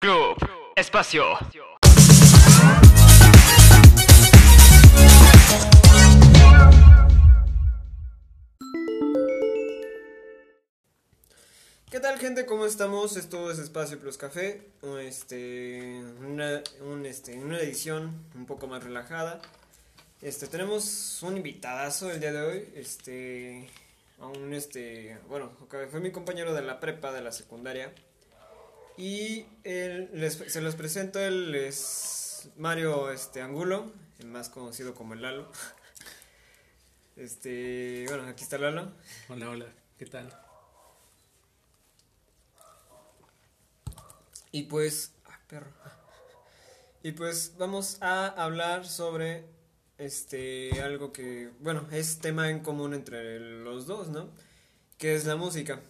Club Espacio. ¿Qué tal gente? ¿Cómo estamos? Esto es Espacio Plus Café, este, una, un, este, una edición un poco más relajada. Este, tenemos un invitadazo el día de hoy, este, a un, este, bueno, fue mi compañero de la prepa, de la secundaria, y él, les, se los presento, él es Mario, este, Angulo, más conocido como el Lalo. Este, bueno, aquí está Lalo. Hola, hola, ¿qué tal? Y pues, ah, perro. Y pues vamos a hablar sobre este algo que, bueno, es tema en común entre los dos, ¿no? Que es la música.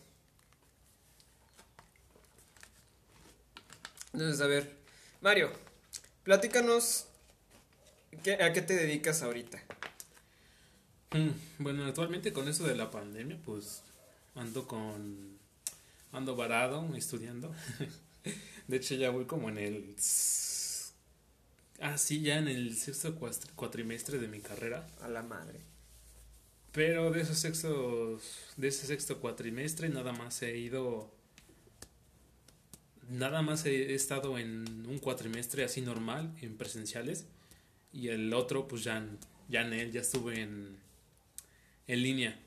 Entonces, a ver, Mario, platícanos ¿qué, a qué te dedicas ahorita. Mm, bueno, actualmente con eso de la pandemia, pues ando con ando varado estudiando. De hecho, ya voy como en el. Ah, sí, ya en el sexto cuatrimestre de mi carrera. A la madre. Pero de esos sextos. De ese sexto cuatrimestre, nada más he ido. Nada más he estado en un cuatrimestre así normal, en presenciales. Y el otro, pues ya, ya en él, ya estuve en. En línea.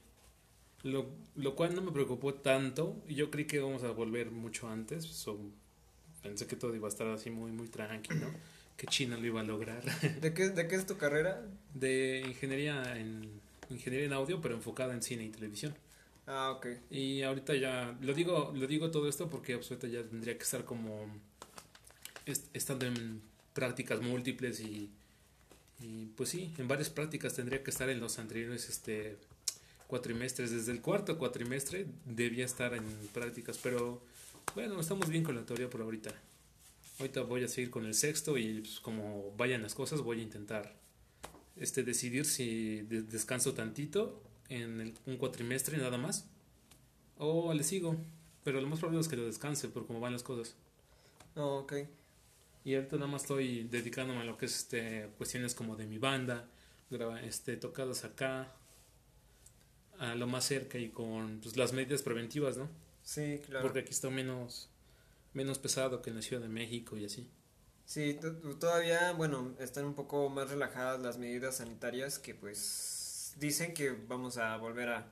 Lo, lo cual no me preocupó tanto. Y yo creí que íbamos a volver mucho antes. Son pensé que todo iba a estar así muy, muy tranquilo, ¿no? Que China lo iba a lograr. ¿De qué, ¿De qué es tu carrera? De ingeniería en, ingeniería en audio, pero enfocada en cine y televisión. Ah, ok. Y ahorita ya, lo digo, lo digo todo esto porque absoluta ya tendría que estar como estando en prácticas múltiples y, y pues sí, en varias prácticas tendría que estar en los anteriores este cuatrimestres. Desde el cuarto cuatrimestre debía estar en prácticas, pero bueno, estamos bien con la teoría por ahorita. Ahorita voy a seguir con el sexto y pues, como vayan las cosas voy a intentar este decidir si descanso tantito en un cuatrimestre nada más o le sigo. Pero lo más probable es que lo descanse por cómo van las cosas. Oh, ok. Y ahorita nada más estoy dedicándome a lo que es este, cuestiones como de mi banda, este, tocadas acá, a lo más cerca y con pues, las medidas preventivas, ¿no? Sí, claro. Porque aquí está menos, menos pesado que en la Ciudad de México y así. Sí, todavía, bueno, están un poco más relajadas las medidas sanitarias que pues dicen que vamos a volver a,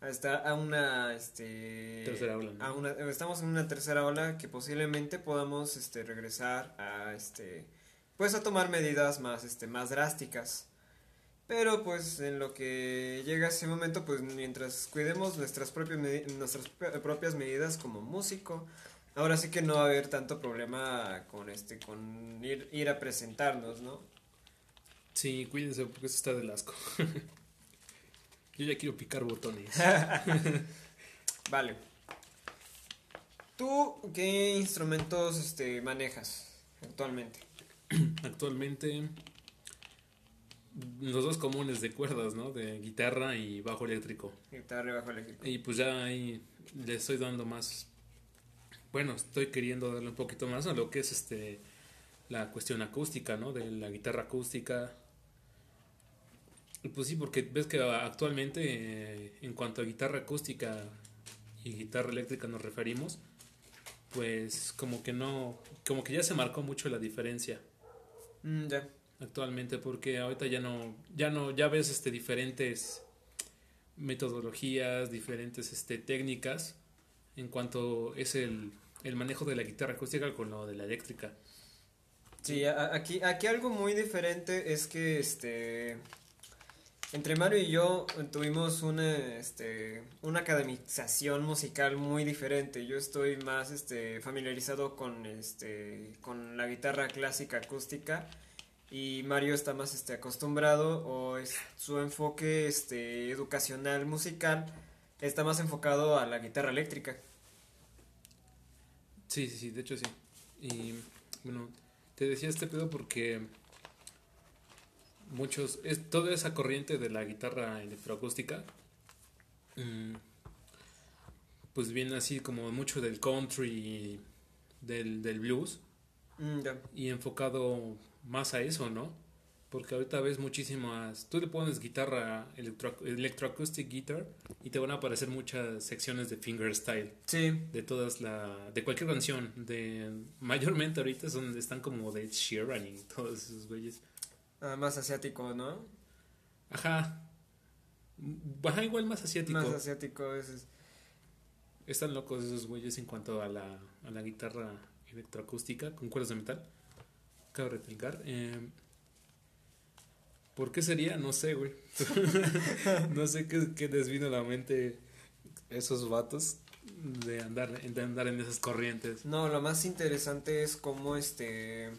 a estar a una este tercera ola. A una, estamos en una tercera ola que posiblemente podamos este regresar a este pues a tomar medidas más este más drásticas. Pero pues en lo que llega ese momento, pues mientras cuidemos nuestras propias, nuestras propias medidas como músico, ahora sí que no va a haber tanto problema con este con ir, ir a presentarnos, ¿no? Sí, cuídense porque eso está del asco. Yo ya quiero picar botones. vale. ¿Tú qué instrumentos este manejas actualmente? Actualmente los dos comunes de cuerdas, ¿no? De guitarra y bajo eléctrico. Guitarra y bajo eléctrico. Y pues ya ahí le estoy dando más. Bueno, estoy queriendo darle un poquito más a lo que es este la cuestión acústica, ¿no? De la guitarra acústica. Pues sí, porque ves que actualmente eh, en cuanto a guitarra acústica y guitarra eléctrica nos referimos, pues como que no, como que ya se marcó mucho la diferencia. Mm, ya actualmente porque ahorita ya no ya no ya ves este diferentes metodologías diferentes este técnicas en cuanto es el, el manejo de la guitarra acústica con lo de la eléctrica sí aquí aquí algo muy diferente es que este entre Mario y yo tuvimos una este una academización musical muy diferente yo estoy más este familiarizado con este con la guitarra clásica acústica y Mario está más este acostumbrado o es su enfoque este educacional musical está más enfocado a la guitarra eléctrica. Sí, sí, sí, de hecho sí. Y bueno, te decía este pedo porque muchos es toda esa corriente de la guitarra electroacústica mm, pues viene así como mucho del country del, del blues Mm, y enfocado más a eso, ¿no? Porque ahorita ves muchísimas. Tú le pones guitarra, electro, electroacoustic guitar, y te van a aparecer muchas secciones de fingerstyle. Sí. De todas la. de cualquier canción. De. Mayormente ahorita son, están como de Sheeran y todos esos güeyes. Ah, más asiático, ¿no? Ajá. Baja igual más asiático. Más asiático es. es- Están locos esos güeyes en cuanto a la, a la guitarra electroacústica con cuerdas de metal. Cabe recalcar. Eh, ¿Por qué sería? No sé, güey. no sé qué, qué les vino a la mente esos vatos de andar, de andar en esas corrientes. No, lo más interesante es cómo este.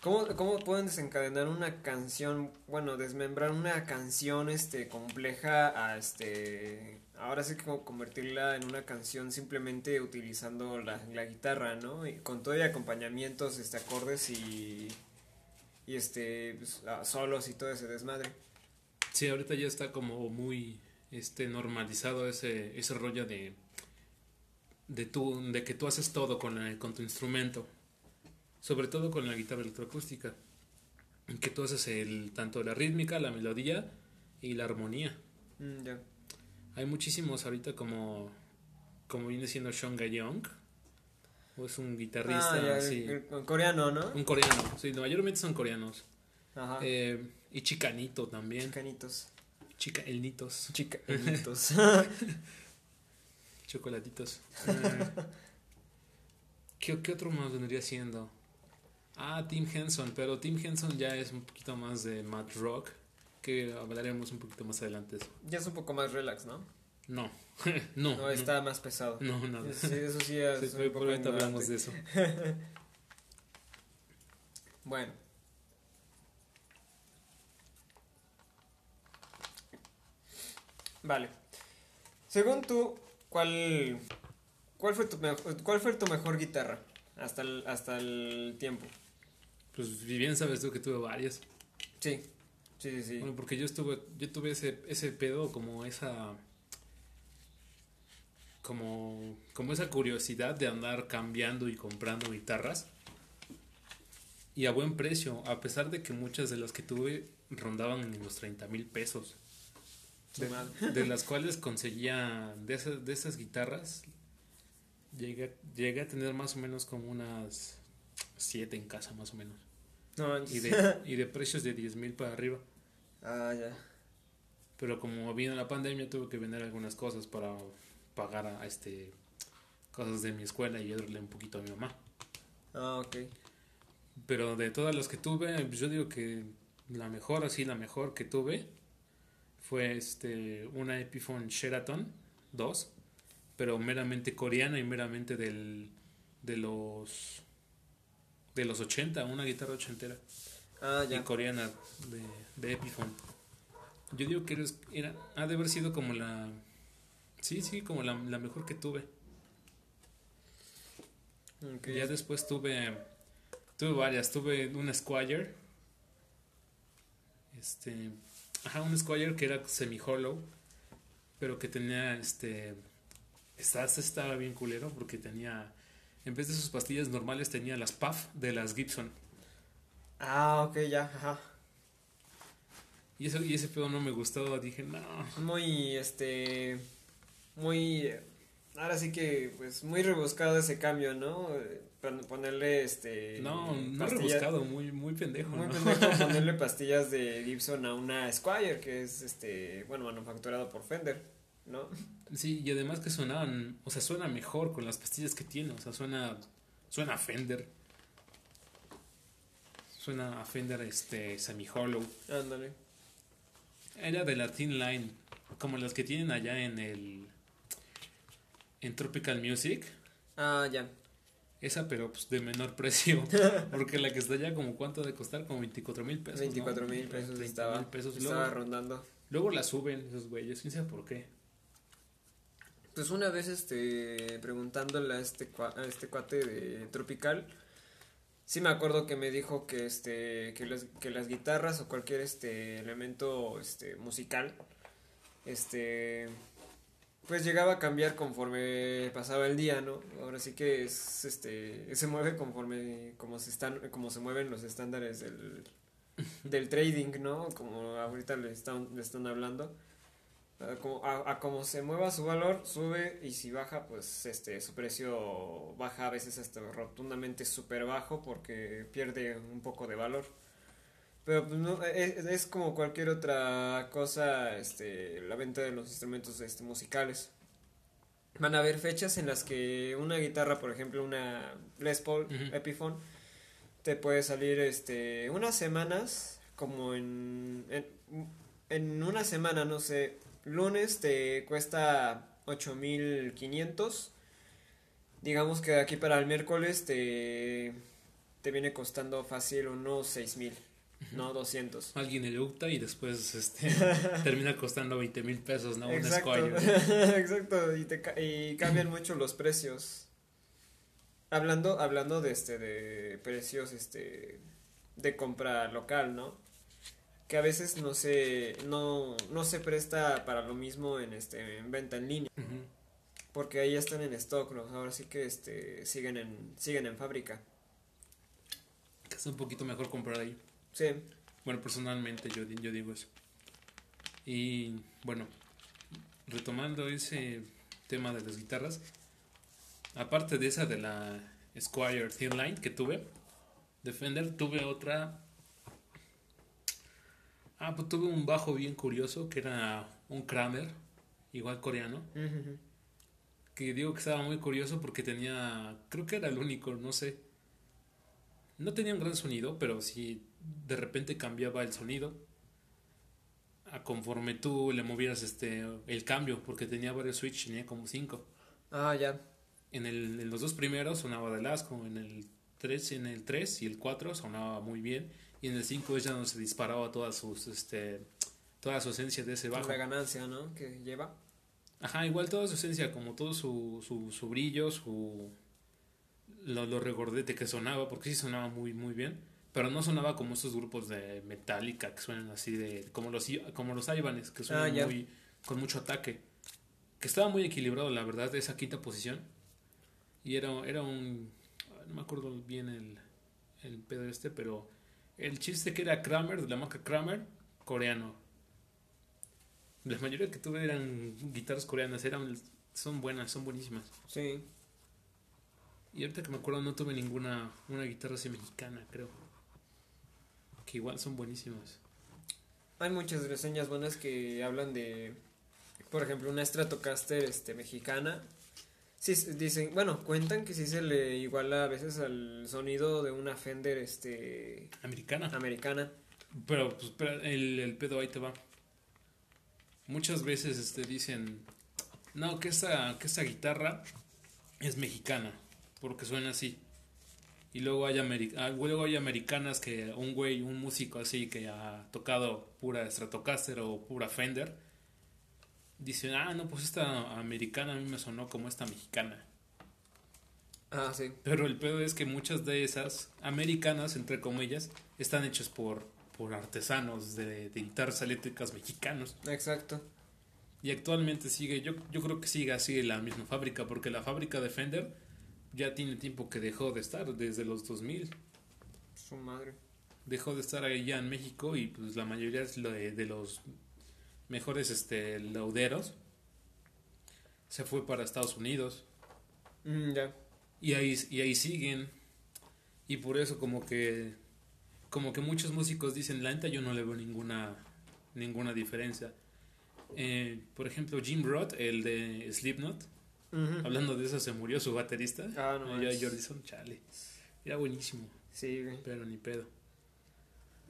¿Cómo, ¿Cómo pueden desencadenar una canción, bueno, desmembrar una canción este compleja a este ahora sí que convertirla en una canción simplemente utilizando la, la guitarra, ¿no? Y con todo y acompañamientos, este acordes y y este pues, solos y todo ese desmadre. Sí, ahorita ya está como muy este normalizado ese, ese rollo de de tú, de que tú haces todo con, la- con tu instrumento. Sobre todo con la guitarra electroacústica. Que tú haces el, tanto la rítmica, la melodía y la armonía. Mm, ya. Hay muchísimos ahorita como, como viene siendo Sean Young. O es un guitarrista Ah, el- el coreano, ¿no? Un coreano. Sí, mayormente son coreanos. Ajá. Eh, y Chicanito también. Chicanitos. Chica, el Nitos. Chicanitos. Chocolatitos. Eh, ¿qué, qué otro más vendría siendo? Ah, Tim Henson, pero Tim Henson ya es un poquito más de Matt Rock, que hablaremos un poquito más adelante de eso. ya es un poco más relax, ¿no? No, no, No, está más pesado. no, no. Sí, eso sí es Sí, un poco ahorita hablamos de eso. Bueno. Vale. Según tú, ¿cuál, cuál, fue, tu mejor, ¿cuál fue tu mejor guitarra hasta el, hasta el tiempo? Pues bien sabes tú que tuve varias. Sí, sí, sí, sí. Bueno, porque yo estuve, yo tuve ese, ese pedo como esa como, como esa curiosidad de andar cambiando y comprando guitarras. Y a buen precio, a pesar de que muchas de las que tuve rondaban en los 30 mil pesos. De, de las cuales conseguía, de esas, de esas guitarras, llegué, llegué a tener más o menos como unas 7 en casa, más o menos. No. Y de, y de precios de 10 mil para arriba. Ah, ya. Pero como vino la pandemia tuve que vender algunas cosas para pagar a, este cosas de mi escuela y ayudarle un poquito a mi mamá. Ah, ok. Pero de todas las que tuve, pues yo digo que la mejor, así la mejor que tuve fue este una Epiphone Sheraton 2, pero meramente coreana y meramente del de los de los 80, una guitarra ochentera Ah, y ya. coreana de, de Epiphone. Yo digo que era, ha de haber sido como la. Sí, sí, como la, la mejor que tuve. Ya después tuve. Tuve varias. Tuve una Squire. Este. Ajá, un Squire que era semi-hollow. Pero que tenía este. Esta, esta estaba bien culero porque tenía. En vez de sus pastillas normales, tenía las Puff de las Gibson. Ah, ok, ya, ajá. Y, eso, y ese pedo no me gustó. Dije, no. Muy, este, muy, ahora sí que, pues, muy rebuscado ese cambio, ¿no? Pon- Ponerle, este, No, no rebuscado, muy, muy pendejo. Muy ¿no? pendejo ponerle pastillas de Gibson a una Squire, que es, este, bueno, manufacturado por Fender, ¿no? Sí, y además que sonaban, o sea, suena mejor con las pastillas que tiene, o sea, suena, suena a Fender. Suena a Fender este semi-hollow. Ándale. Era de la Thin Line, como las que tienen allá en el en Tropical Music. Ah, ya. Esa, pero pues de menor precio. Porque la que está allá, como cuánto ha de costar, como 24 mil pesos. 24 ¿no? mil pesos 30 estaba, pesos. estaba Luego, rondando. luego la suben esos güeyes, quién sabe por qué. Pues una vez, este, preguntándole a este, a este cuate de Tropical, sí me acuerdo que me dijo que, este, que las, que las guitarras o cualquier, este, elemento, este, musical, este, pues llegaba a cambiar conforme pasaba el día, ¿no? Ahora sí que es, este, se mueve conforme como se están, como se mueven los estándares del, del trading, ¿no? Como ahorita le están, le están hablando. A como, a, como se mueva su valor, sube y si baja, pues este su precio baja a veces hasta rotundamente súper bajo porque pierde un poco de valor. Pero pues no, es, es, como cualquier otra cosa, este, la venta de los instrumentos este, musicales. Van a haber fechas en las que una guitarra, por ejemplo, una Les Paul Epiphone, te puede salir este, unas semanas, como en, en, en una semana, no sé, lunes te cuesta 8500. Digamos que aquí para el miércoles te, te viene costando fácil unos 6000. No, 200. Alguien eructa y después este, termina costando 20 mil pesos, ¿no? Exacto. Un Exacto, y, te, y cambian mucho los precios. Hablando, hablando de este, de precios, este, de compra local, ¿no? Que a veces no se, no, no se presta para lo mismo en este, en venta en línea. Porque ahí están en stock, ¿no? Ahora sí que este, siguen en, siguen en fábrica. Es un poquito mejor comprar ahí. Sí. Bueno, personalmente yo, yo digo eso. Y bueno, retomando ese tema de las guitarras, aparte de esa de la Squire Thin Line que tuve, Defender, tuve otra. Ah, pues tuve un bajo bien curioso que era un Kramer, igual coreano. Que digo que estaba muy curioso porque tenía, creo que era el único, no sé. No tenía un gran sonido, pero sí de repente cambiaba el sonido a conforme tú le movieras este el cambio porque tenía varios switches tenía como cinco ah ya en, el, en los dos primeros sonaba de asco en el 3 en el 3 y el 4 sonaba muy bien y en el 5 es ya donde se disparaba toda sus este toda su esencia de ese bajo. la ganancia no que lleva. Ajá igual toda su esencia como todo su, su, su brillo su lo, lo regordete que sonaba porque sí sonaba muy muy bien pero no sonaba como estos grupos de Metallica que suenan así de como los como los Ivanes que suenan Ah, muy con mucho ataque que estaba muy equilibrado la verdad esa quinta posición. Y era era un no me acuerdo bien el el pedo este pero el chiste que era Kramer de la marca Kramer coreano la mayoría que tuve eran guitarras coreanas eran son buenas son buenísimas sí y ahorita que me acuerdo no tuve ninguna una guitarra así mexicana creo que igual son buenísimas. Hay muchas reseñas buenas que hablan de, por ejemplo, una Stratocaster este, mexicana. Sí, dicen, bueno, cuentan que sí se le iguala a veces al sonido de una Fender este, americana. americana. Pero, pues, pero el, el pedo ahí te va. Muchas veces este, dicen, no, que esa, que esa guitarra es mexicana, porque suena así. Y luego hay, ah, luego hay americanas que un güey, un músico así que ha tocado pura Stratocaster o pura Fender, dicen, ah, no, pues esta americana a mí me sonó como esta mexicana. Ah, sí. Pero el pedo es que muchas de esas americanas, entre comillas, están hechas por, por artesanos de, de guitarras eléctricas mexicanos. Exacto. Y actualmente sigue, yo, yo creo que sigue así la misma fábrica, porque la fábrica de Fender ya tiene tiempo que dejó de estar, desde los 2000. Su madre. Dejó de estar ahí ya en México y pues la mayoría de, de los mejores este, lauderos se fue para Estados Unidos. Mm, ya. Y ahí, y ahí siguen. Y por eso como que como que muchos músicos dicen, la neta yo no le veo ninguna ninguna diferencia. Eh, por ejemplo, Jim Roth, el de Slipknot, hablando de eso, se murió su baterista. Ah, no Eh. Jordison, chale. Era buenísimo, Sí, güey. pero ni pedo.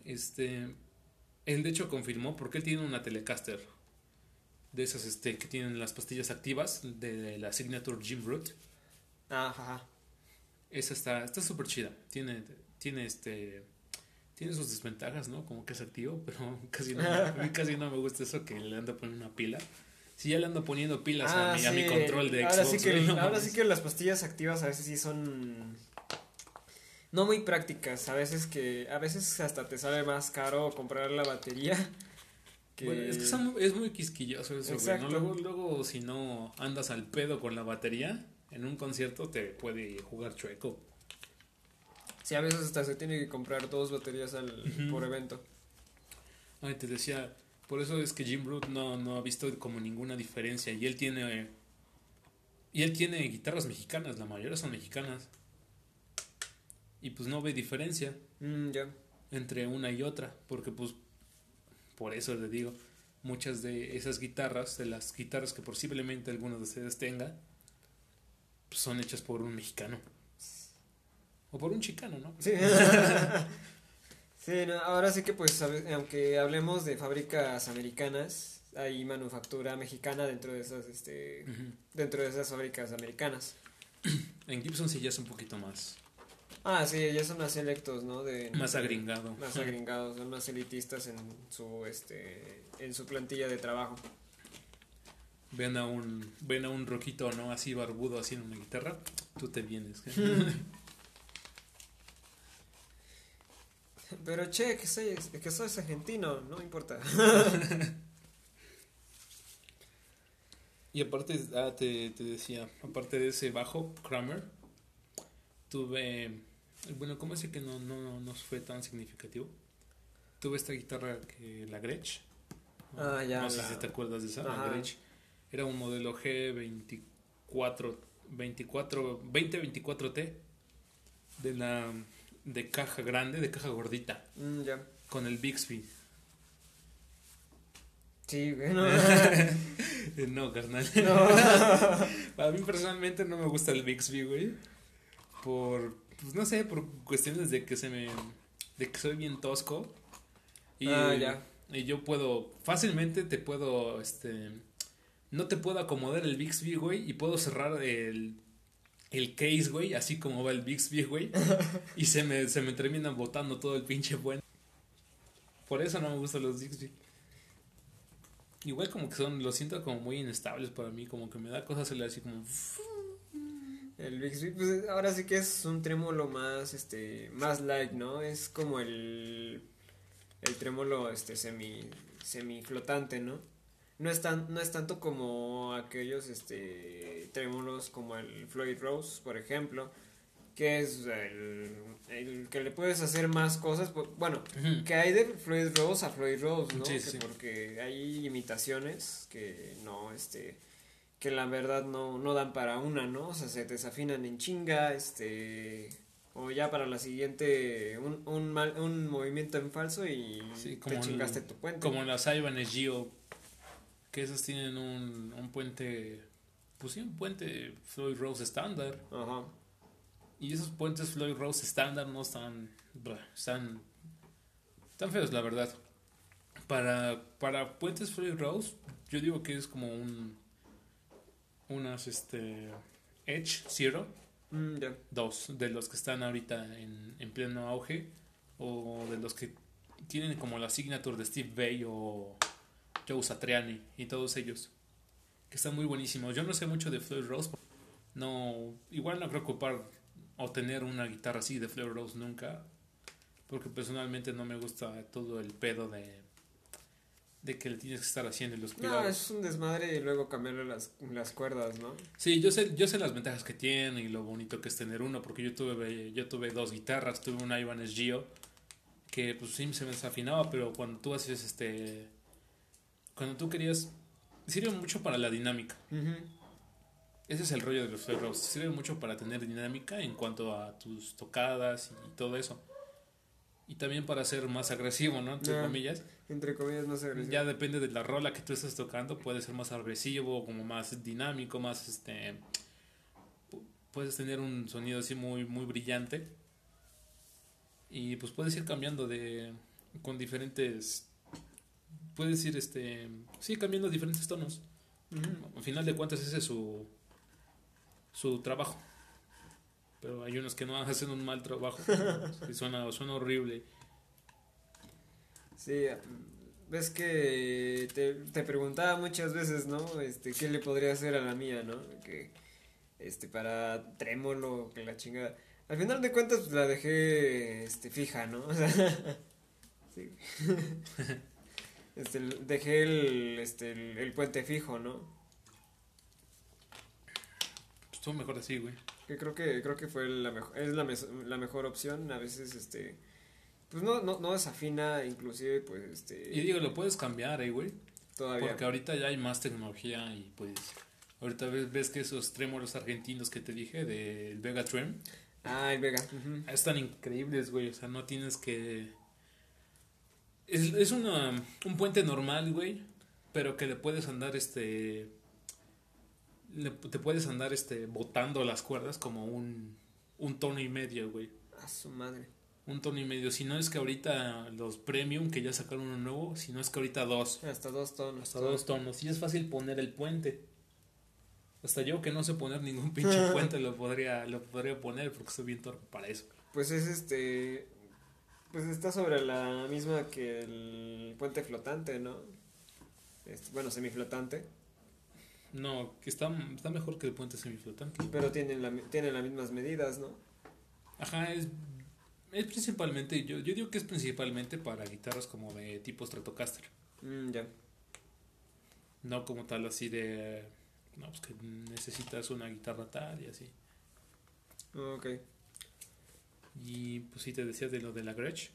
Este, él de hecho confirmó porque él tiene una Telecaster de esas este que tienen las pastillas activas de la Signature Jim Root. Ajá. Esa está está súper chida. Tiene tiene este tiene sus desventajas, ¿no? Como que es activo, pero casi no, a mí casi no me gusta eso que le ando poniendo una pila. Si ya le ando poniendo pilas a, Ah, mi, a mi control de ahora Xbox. sí que no Ahora sí que las pastillas activas a veces sí son no muy prácticas, a veces que a veces hasta te sale más caro comprar la batería Que... Bueno, es que son- es muy quisquilloso eso, güey. Luego, luego, si no andas al pedo con la batería, en un concierto te puede jugar chueco. Sí, a veces hasta se tiene que comprar dos baterías al, por evento. Ay, te decía, por eso es que Jim Root no, no ha visto como ninguna diferencia. Y él tiene. Y él tiene guitarras mexicanas, la mayoría son mexicanas. Y pues no ve diferencia Mm, entre una y otra. Porque pues. Por eso le digo. Muchas de esas guitarras, de las guitarras que posiblemente alguno de ustedes tenga, pues, son hechas por un mexicano. O por un chicano, ¿no? Sí. sí, no, ahora sí que pues aunque hablemos de fábricas americanas, hay manufactura mexicana dentro de esas este dentro de esas fábricas americanas. En Gibson sí ya es un poquito más, Ah, sí, ya son más selectos, ¿no? De más agringado. más agringados, son más elitistas en su este en su plantilla de trabajo. Ven a un, ven a un roquito, ¿no? Así barbudo haciendo una guitarra, tú te vienes. Pero che, que soy que soy argentino, no importa. y aparte, ah, te, te decía, aparte de ese bajo, Kramer, tuve, bueno, ¿cómo es que no, no, no fue tan significativo? Tuve esta guitarra que, la Gretsch. Ah, ya, No sé la- si te acuerdas de esa, la. Gretsch. Era un modelo G24, 24, 2024T de la de caja grande, de caja gordita, Mm, ya. con el Bixby. Sí, güey, no. Carnal. No. A mí personalmente no me gusta el Bixby, güey. Por, pues no sé, por cuestiones de que se me, de que soy bien tosco. Y, Ah, ya. y yo puedo, fácilmente te puedo, este, no te puedo acomodar el Bixby, güey, y puedo cerrar el, el case, güey, así como va el Bixby, güey. y se me, se me terminan botando todo el pinche buen. Por eso no me gustan los Bixby. Igual como que son, los siento como muy inestables para mí, como que me da cosas hacerle así como... El Bixby, pues ahora sí que es un trémolo más, este, más light, ¿no? Es como el, el trémolo, este, semi, semi flotante, ¿no? No es tan, no es tanto como aquellos, este, trémolos como el Floyd Rose, por ejemplo, que es el, el que le puedes hacer más cosas, bueno, que hay de Floyd Rose a Floyd Rose, ¿no? Sí, sí. Porque hay imitaciones que no, este, que la verdad no, no dan para una, ¿no? O sea, se desafinan en chinga, este, o ya para la siguiente, un, un, mal, un movimiento en falso y Sí, te como el- chingaste tu puente. Como las Ibanez Gio, que esas tienen un, un puente, pues sí, un puente Floyd Rose estándar. Ajá. Y esos puentes Floyd Rose estándar no están, están, están feos, la verdad. Para, para puentes Floyd Rose, yo digo que es como un, unas, este, Edge Zero. Mm, dos de los que están ahorita en, en pleno auge o de los que tienen como la signature de Steve Vai o Joe Satriani y todos ellos que están muy buenísimos yo no sé mucho de Floyd Rose no igual no creo ocupar o tener una guitarra así de Floyd Rose nunca porque personalmente no me gusta todo el pedo de de que le tienes que estar haciendo y los No, cuidados es un desmadre y luego cambiarle las, las cuerdas, ¿no? Sí, yo sé, yo sé las ventajas que tiene y lo bonito que es tener uno, porque yo tuve, yo tuve dos guitarras, tuve una Ibanez Gio, que pues sí se me desafinaba, pero cuando tú haces este, cuando tú querías, sirve mucho para la dinámica. Ese es el rollo de los Rose, sirve mucho para tener dinámica en cuanto a tus tocadas y todo eso. Y también para ser más agresivo, ¿no? Entre Ya. comillas. Entre comillas, no sé. Ya depende de la rola que tú estés tocando, puede ser más agresivo, como más dinámico, más este pu- puedes tener un sonido así muy muy brillante. Y pues puedes ir cambiando de con diferentes puedes ir este sí cambiando diferentes tonos. Al final de cuentas ese es su su trabajo. Pero hay unos que no hacen un mal trabajo. y suena suena horrible. Sí, ves que te, te preguntaba muchas veces, ¿no? Este, ¿qué le podría hacer a la mía, ¿no? Que, este, para trémolo, que la chingada. Al final de cuentas, pues, la dejé, este, fija, ¿no? O sea, sí. este, dejé el, este, el, el puente fijo, ¿no? Pues estuvo mejor así, güey. Que creo que creo que fue la mejor es la, la mejor opción, a veces este pues no no no desafina inclusive pues este Y digo, lo puedes cambiar, eh, güey. todavía. Porque ahorita ya hay más tecnología y pues ahorita ves, ves que esos trémolos argentinos que te dije del Vega Trem Ah, el Vega. ujú. están increíbles, güey. O sea, no tienes que... Es, es una, un puente normal, güey, pero que le puedes andar, este... le- te puedes andar, este, botando las cuerdas como un, un tono y medio, güey. A su madre. Un tono y medio. Si no es que ahorita los premium, que ya sacaron uno nuevo, si no es que ahorita dos. Hasta dos tonos. Hasta dos tonos. Y es fácil poner el puente. Hasta yo que no sé poner ningún pinche puente lo podría, lo podría poner porque soy bien torpe para eso. Pues es este pues está sobre la misma que el puente flotante, ¿no? Este, bueno, semiflotante, No, que está, está mejor que el puente semiflotante. pero tienen la tienen las mismas medidas, ¿no? Ajá, es, es principalmente, yo, yo digo que es principalmente para guitarras como de tipo Stratocaster. Mm, ya. No como tal así de, no, pues que necesitas una guitarra tal y así. Ok. Y pues sí te decía de lo de la Gretsch.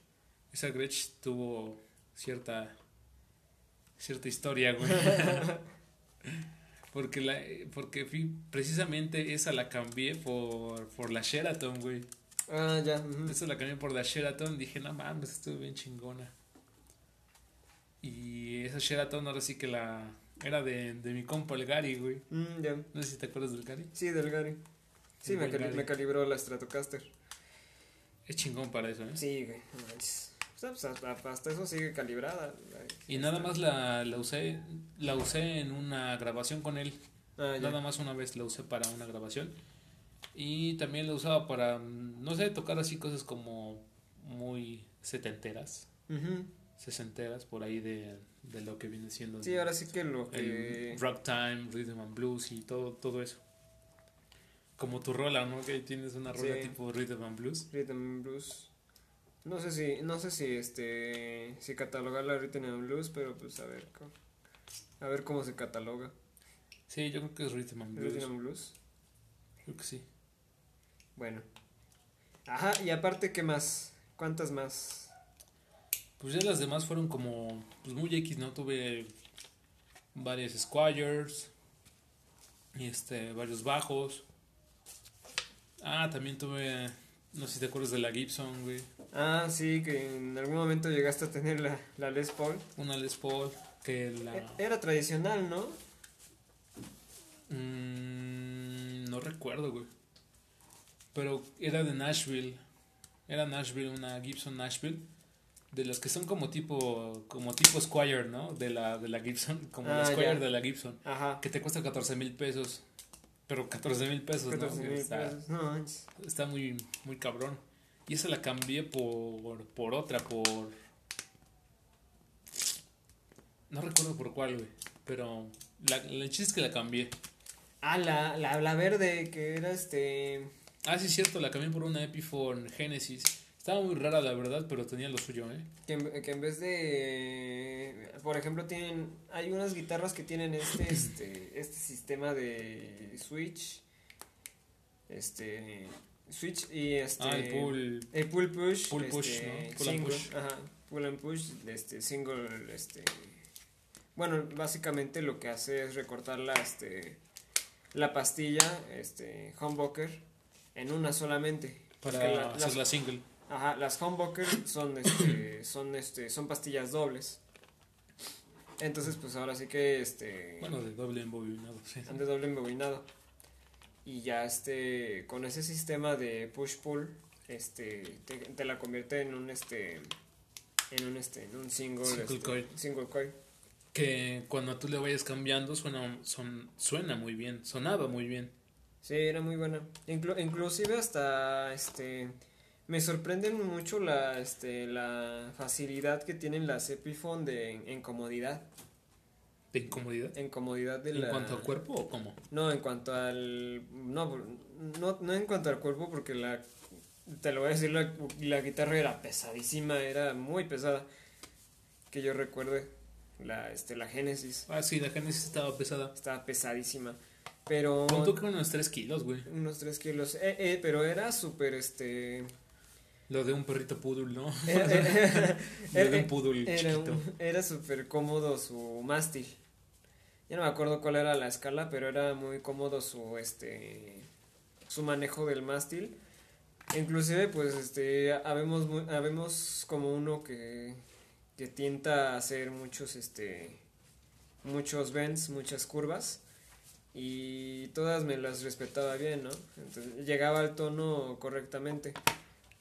Esa Gretsch tuvo cierta cierta historia, güey. porque la porque fui, precisamente esa la cambié por por la Sheraton, güey. Ah, ya. Esa la cambié por la Sheraton, dije, "No mames, estuvo bien chingona." Y esa Sheraton ahora sí que la era de, de mi compa el Gary, güey. Mm, ya. No sé si te acuerdas del Gary. Sí, del Gary. Sí, me, cali- Gary. me calibró la Stratocaster. Es chingón para eso, ¿eh? Sí, güey. pues, hasta, hasta eso sigue calibrada. Y nada más la, la usé la usé en una grabación con él. Ah, ya. Nada más una vez la usé para una grabación. Y también la usaba para, no sé, tocar así cosas como muy setenteras, Ujú. sesenteras, por ahí de, de lo que viene siendo Sí, ahora sí que lo que... el rock time, rhythm and blues y todo, todo eso. Como tu rola, ¿no? Que tienes una rola Sí. tipo rhythm and blues. Rhythm and Blues. No sé si, no sé si este, si catalogarla Rhythm and Blues, pero pues a ver, a ver cómo se cataloga. Sí, yo creo que es rhythm and blues. Rhythm and Blues. Creo que sí. Bueno. Ajá, y aparte, ¿qué más? ¿Cuántas más? Pues ya las demás fueron como, pues muy X, ¿no? Tuve varias Squires y este, varios bajos. Ah, también tuve, no sé si te acuerdas de la Gibson, güey. Ah, sí, que en algún momento llegaste a tener la, la Les Paul. Una Les Paul, que E- la... Era tradicional, ¿no? Mm, no recuerdo, güey. Pero era de Nashville. Era Nashville, una Gibson Nashville. De las que son como tipo, como tipo Squire, ¿no? De la, de la Gibson, como la Ah, Squire ya. de la Gibson. Ajá. Que te cuesta 14 mil pesos. Pero 14 mil pesos, ¿no? 14 mil Está, pesos. No, está muy, muy cabrón. Y esa la cambié por, por otra, por... No recuerdo por cuál, güey. Pero la, el chiste es que la cambié. Ah, la, la, la verde, que era este... Ah, sí, es cierto, la cambié por una Epiphone Genesis. Estaba muy rara, la verdad, pero tenía lo suyo, ¿eh? Que en, que en vez de, por ejemplo, tienen, hay unas guitarras que tienen este, este, este sistema de switch, este, switch y este, Ah, el pull. el pull push, pull push, este, ¿no? Pull and push. ajá, pull and push, este, single, este, bueno, básicamente lo que hace es recortar la, este, la pastilla, este, humbucker en una solamente. Para la- hacer las- la single. Ajá, las humbucker son este, son este, son pastillas dobles. Entonces, pues ahora sí que este Bueno, de doble embobinado, sí. han de doble embobinado. Y ya este con ese sistema de push pull este te, te la convierte en un este en un este en un single Single este, coil. single coil. Que cuando tú le vayas cambiando suena, son, suena muy bien, sonaba muy bien. Sí, era muy buena. Inclu- inclusive hasta este me sorprenden mucho la este la facilidad que tienen las Epiphone de en, en comodidad, ¿De incomodidad? en comodidad de ¿En la cuanto a cuerpo o cómo? No, en cuanto al no, no no en cuanto al cuerpo porque la te lo voy a decir la, la guitarra era pesadísima, era muy pesada que yo recuerde. la, este, la Genesis. Ah, sí, la Genesis estaba pesada. Estaba pesadísima. Pero. Contó que unos 3 kilos, güey. Unos 3 kilos. Eh, eh, pero era súper, este. Lo de un perrito poodle, ¿no? Era, era, Lo de un poodle era, chiquito. era súper cómodo su mástil. Ya no me acuerdo cuál era la escala, pero era muy cómodo su este su manejo del mástil. Inclusive pues este habemos habemos como uno que que tienta a hacer muchos este muchos bends, muchas curvas y todas me las respetaba bien, ¿no? Entonces llegaba al tono correctamente.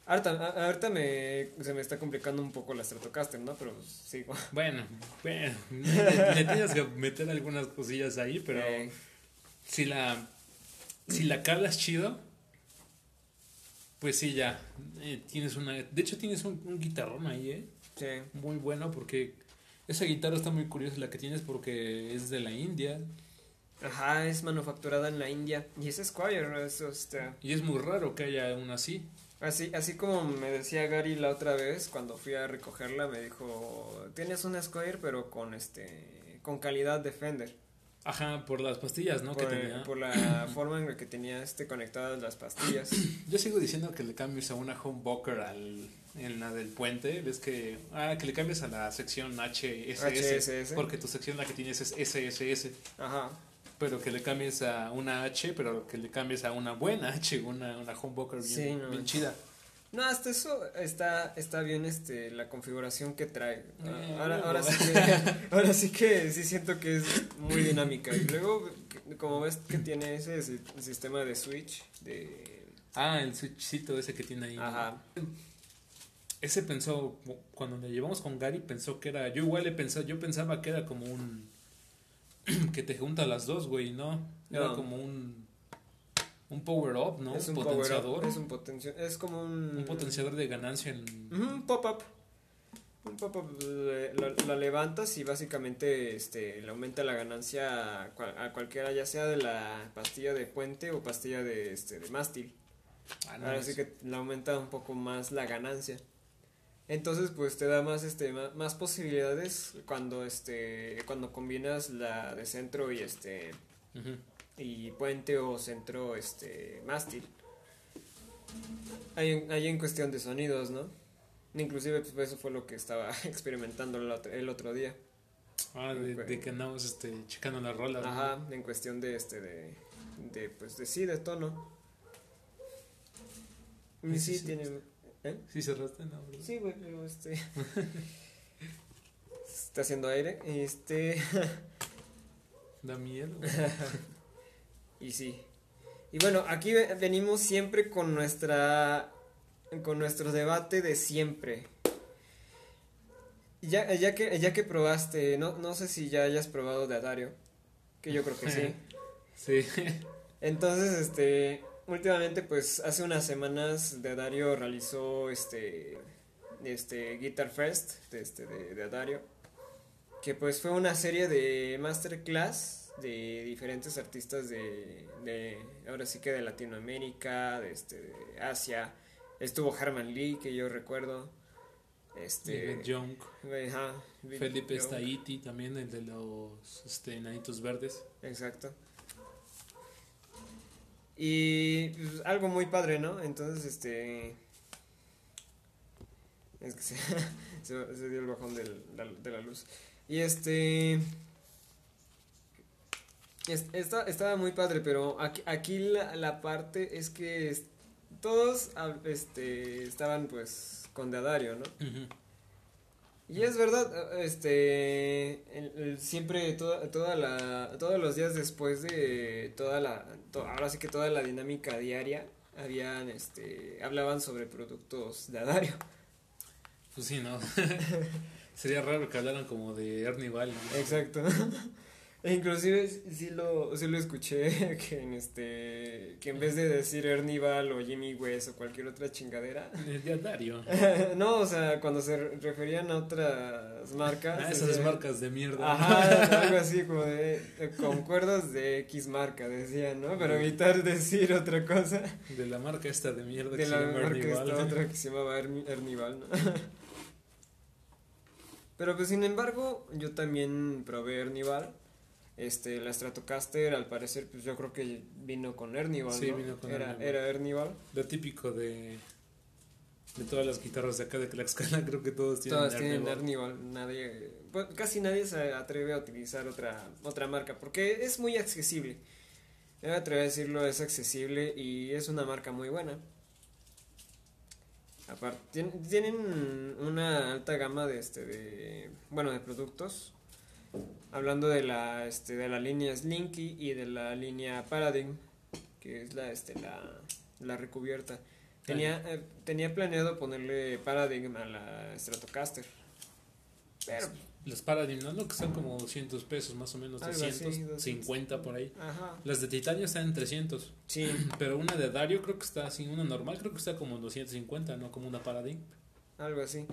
Ahorita, ahorita me, se me está complicando un poco la Stratocaster, ¿no? Pero sigo. Bueno, bueno, le tienes que meter algunas cosillas ahí, pero Eh, si la si la calas chido, pues sí ya eh, tienes una, de hecho tienes un, un guitarrón ahí, eh, sí. muy bueno porque esa guitarra está muy curiosa la que tienes porque es de la India Ajá, es manufacturada en la India. Y es Squire, eso está. y es muy raro que haya una así. Así, así como me decía Gary la otra vez, cuando fui a recogerla, me dijo, tienes una Squire, pero con este, con calidad de Fender. Ajá, por las pastillas, ¿no? por, que tenía. por la forma en la que tenía este conectadas las pastillas. Yo sigo diciendo que le cambies a una humbucker al en la del puente, ves que ah, que le cambies a la sección HSS, HSS. porque tu sección la que tienes es SSS, Ajá. Pero que le cambies a una H, pero que le cambies a una buena H, una una humbucker bien, Sí, no. bien chida. No, hasta eso está, está bien este la configuración que trae. Ah, Eh, ahora, luego. ahora sí que ahora sí que sí siento que es muy dinámica. Y luego como ves que tiene ese si- sistema de switch de Ah, el switchcito ese que tiene ahí. ajá. Ese pensó cuando le llevamos con Gary pensó que era yo igual le pensaba, yo pensaba que era como un que te junta las dos, güey, ¿no? Era No. como un un power up, ¿no? es un potenciador. up, es un potenciador, es como un Un potenciador de ganancia en... Un pop-up. Un pop-up eh, la, la levantas y básicamente este le aumenta la ganancia a, cual- a cualquiera, ya sea de la pastilla de puente o pastilla de este de mástil. Ah, no, Ahora sí que le aumenta un poco más la ganancia. Entonces, pues te da más este más, posibilidades cuando este cuando combinas la de centro y este y puente o centro este mástil. En, ahí en cuestión de sonidos, ¿no? Inclusive pues eso fue lo que estaba experimentando el otro, el otro día. Ah, de, que andamos este, checando las rolas. ¿no? Ajá, en cuestión de este de de pues de sí de tono. Y Sí, sí, sí, tiene ¿eh? Sí cerraste, no, ¿verdad? Sí, güey, pero este está haciendo aire, este Da miedo. Y sí. Y bueno, aquí ve- venimos siempre con nuestra con nuestro debate de siempre. Ya, ya que ya que probaste, no, no sé si ya hayas probado de Adario, que yo creo que sí. Sí. Entonces, este, últimamente, pues, hace unas semanas de Adario realizó este, este Guitar Fest, de, este, de, de Adario, que pues fue una serie de masterclass de diferentes artistas de, de, ahora sí que de Latinoamérica, de, este, de Asia, estuvo Herman Lee, que yo recuerdo, este, David Young. ajá, Felipe Staiti, también el de los este, enanitos verdes. Exacto. Y pues, algo muy padre, ¿no? Entonces, este... Es que se, dio el bajón de la luz. Y este... es- esta- estaba muy padre, pero aquí, la, parte es que todos este, estaban pues con Dadario, ¿no? Y es verdad, este, el- el- siempre, toda, toda la, todos los días después de toda la, to- ahora sí que toda la dinámica diaria, habían, este, hablaban sobre productos de Adario. Pues sí, ¿no? Sería raro que hablaran como de Ernie Val. ¿no? Exacto. E inclusive sí lo, sí lo escuché que en este, que en vez de decir Ernie Val o Jimmy West o cualquier otra chingadera, El Dario. no, o sea, cuando se re- referían a otras marcas. Ah, esas decían- marcas de mierda. Ajá, algo así como de, con cuerdas de X marca, decían, ¿no? Para evitar decir otra cosa. De la marca esta de mierda De que se la llama marca Ernie esta otra que se llamaba Ernie, Ernie Val, ¿no? Pero pues sin embargo, yo también probé Ernival. Este, la Stratocaster, al parecer, pues yo creo que vino con Ernival, Sí, ¿no? vino con era, Ernival. era Ernival. Lo típico de, de todas las guitarras de acá de Tlaxcala, creo que todos tienen Todas tienen Ernival. Ernival. Nadie, pues, casi nadie se atreve a utilizar otra, otra marca porque es muy accesible. Me atrevo a decirlo, es accesible y es una marca muy buena. Aparte, tien- tienen una alta gama de este de bueno de productos. Hablando de la este de la línea Slinky y de la línea Paradigm, que es la este la, la recubierta. Tenía eh, tenía planeado ponerle Paradigm a la Stratocaster. Pero Las Paradigm, ¿no? ¿no? Que están como 200 pesos más o menos, Algo así, 250 por ahí. ajá, Las de titanio están en 300, sí, pero una de Dario creo que está así, una normal creo que está como en 250, no como una Paradigm. algo así.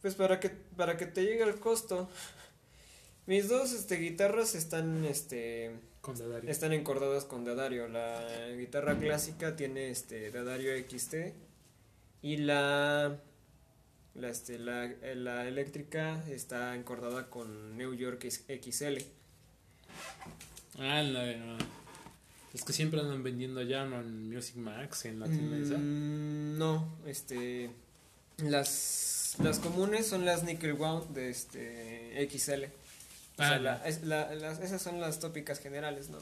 Pues para que para que te llegue el costo. Mis dos este guitarras están este Con. Están encordadas con Dadario. La guitarra clásica tiene este Dadario XT y la la, este, la, la eléctrica está encordada con New York XL. Ah, la, es que siempre andan vendiendo ya ¿no? en Music Max, en la tienda esa. Mm, no, este las las comunes son las Nickel Wound de este XL. O sea, la- es- la- las- esas son las tópicas generales, ¿no?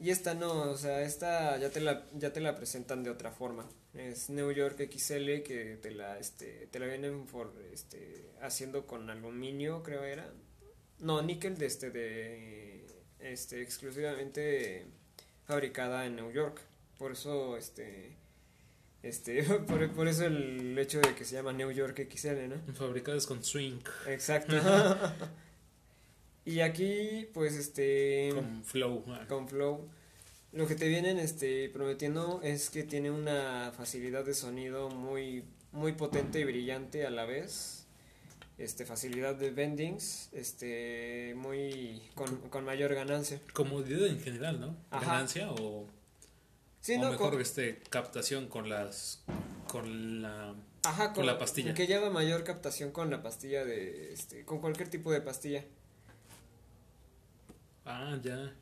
Y esta no, o sea, esta ya te la, ya te la presentan de otra forma. Es New York XL que te la, este, te la vienen por, este, haciendo con aluminio, creo era. No, níquel de este, de, este, exclusivamente fabricada en New York. Por eso, este, este, por, por eso el hecho de que se llama New York XL, ¿no? Fabricadas con swing, Exacto. y aquí, pues, este, con flow. ah. con Flow, lo que te vienen, este, prometiendo es que tiene una facilidad de sonido muy, muy potente y brillante a la vez. Este, facilidad de bendings, este, muy, con, con mayor ganancia. Comodidad en general, ¿no? Ajá. Ganancia o, Sí, o no, mejor con- este captación con las con la ajá, con la pastilla. Que lleva mayor captación con la pastilla de, este, con cualquier tipo de pastilla. Ah, ya.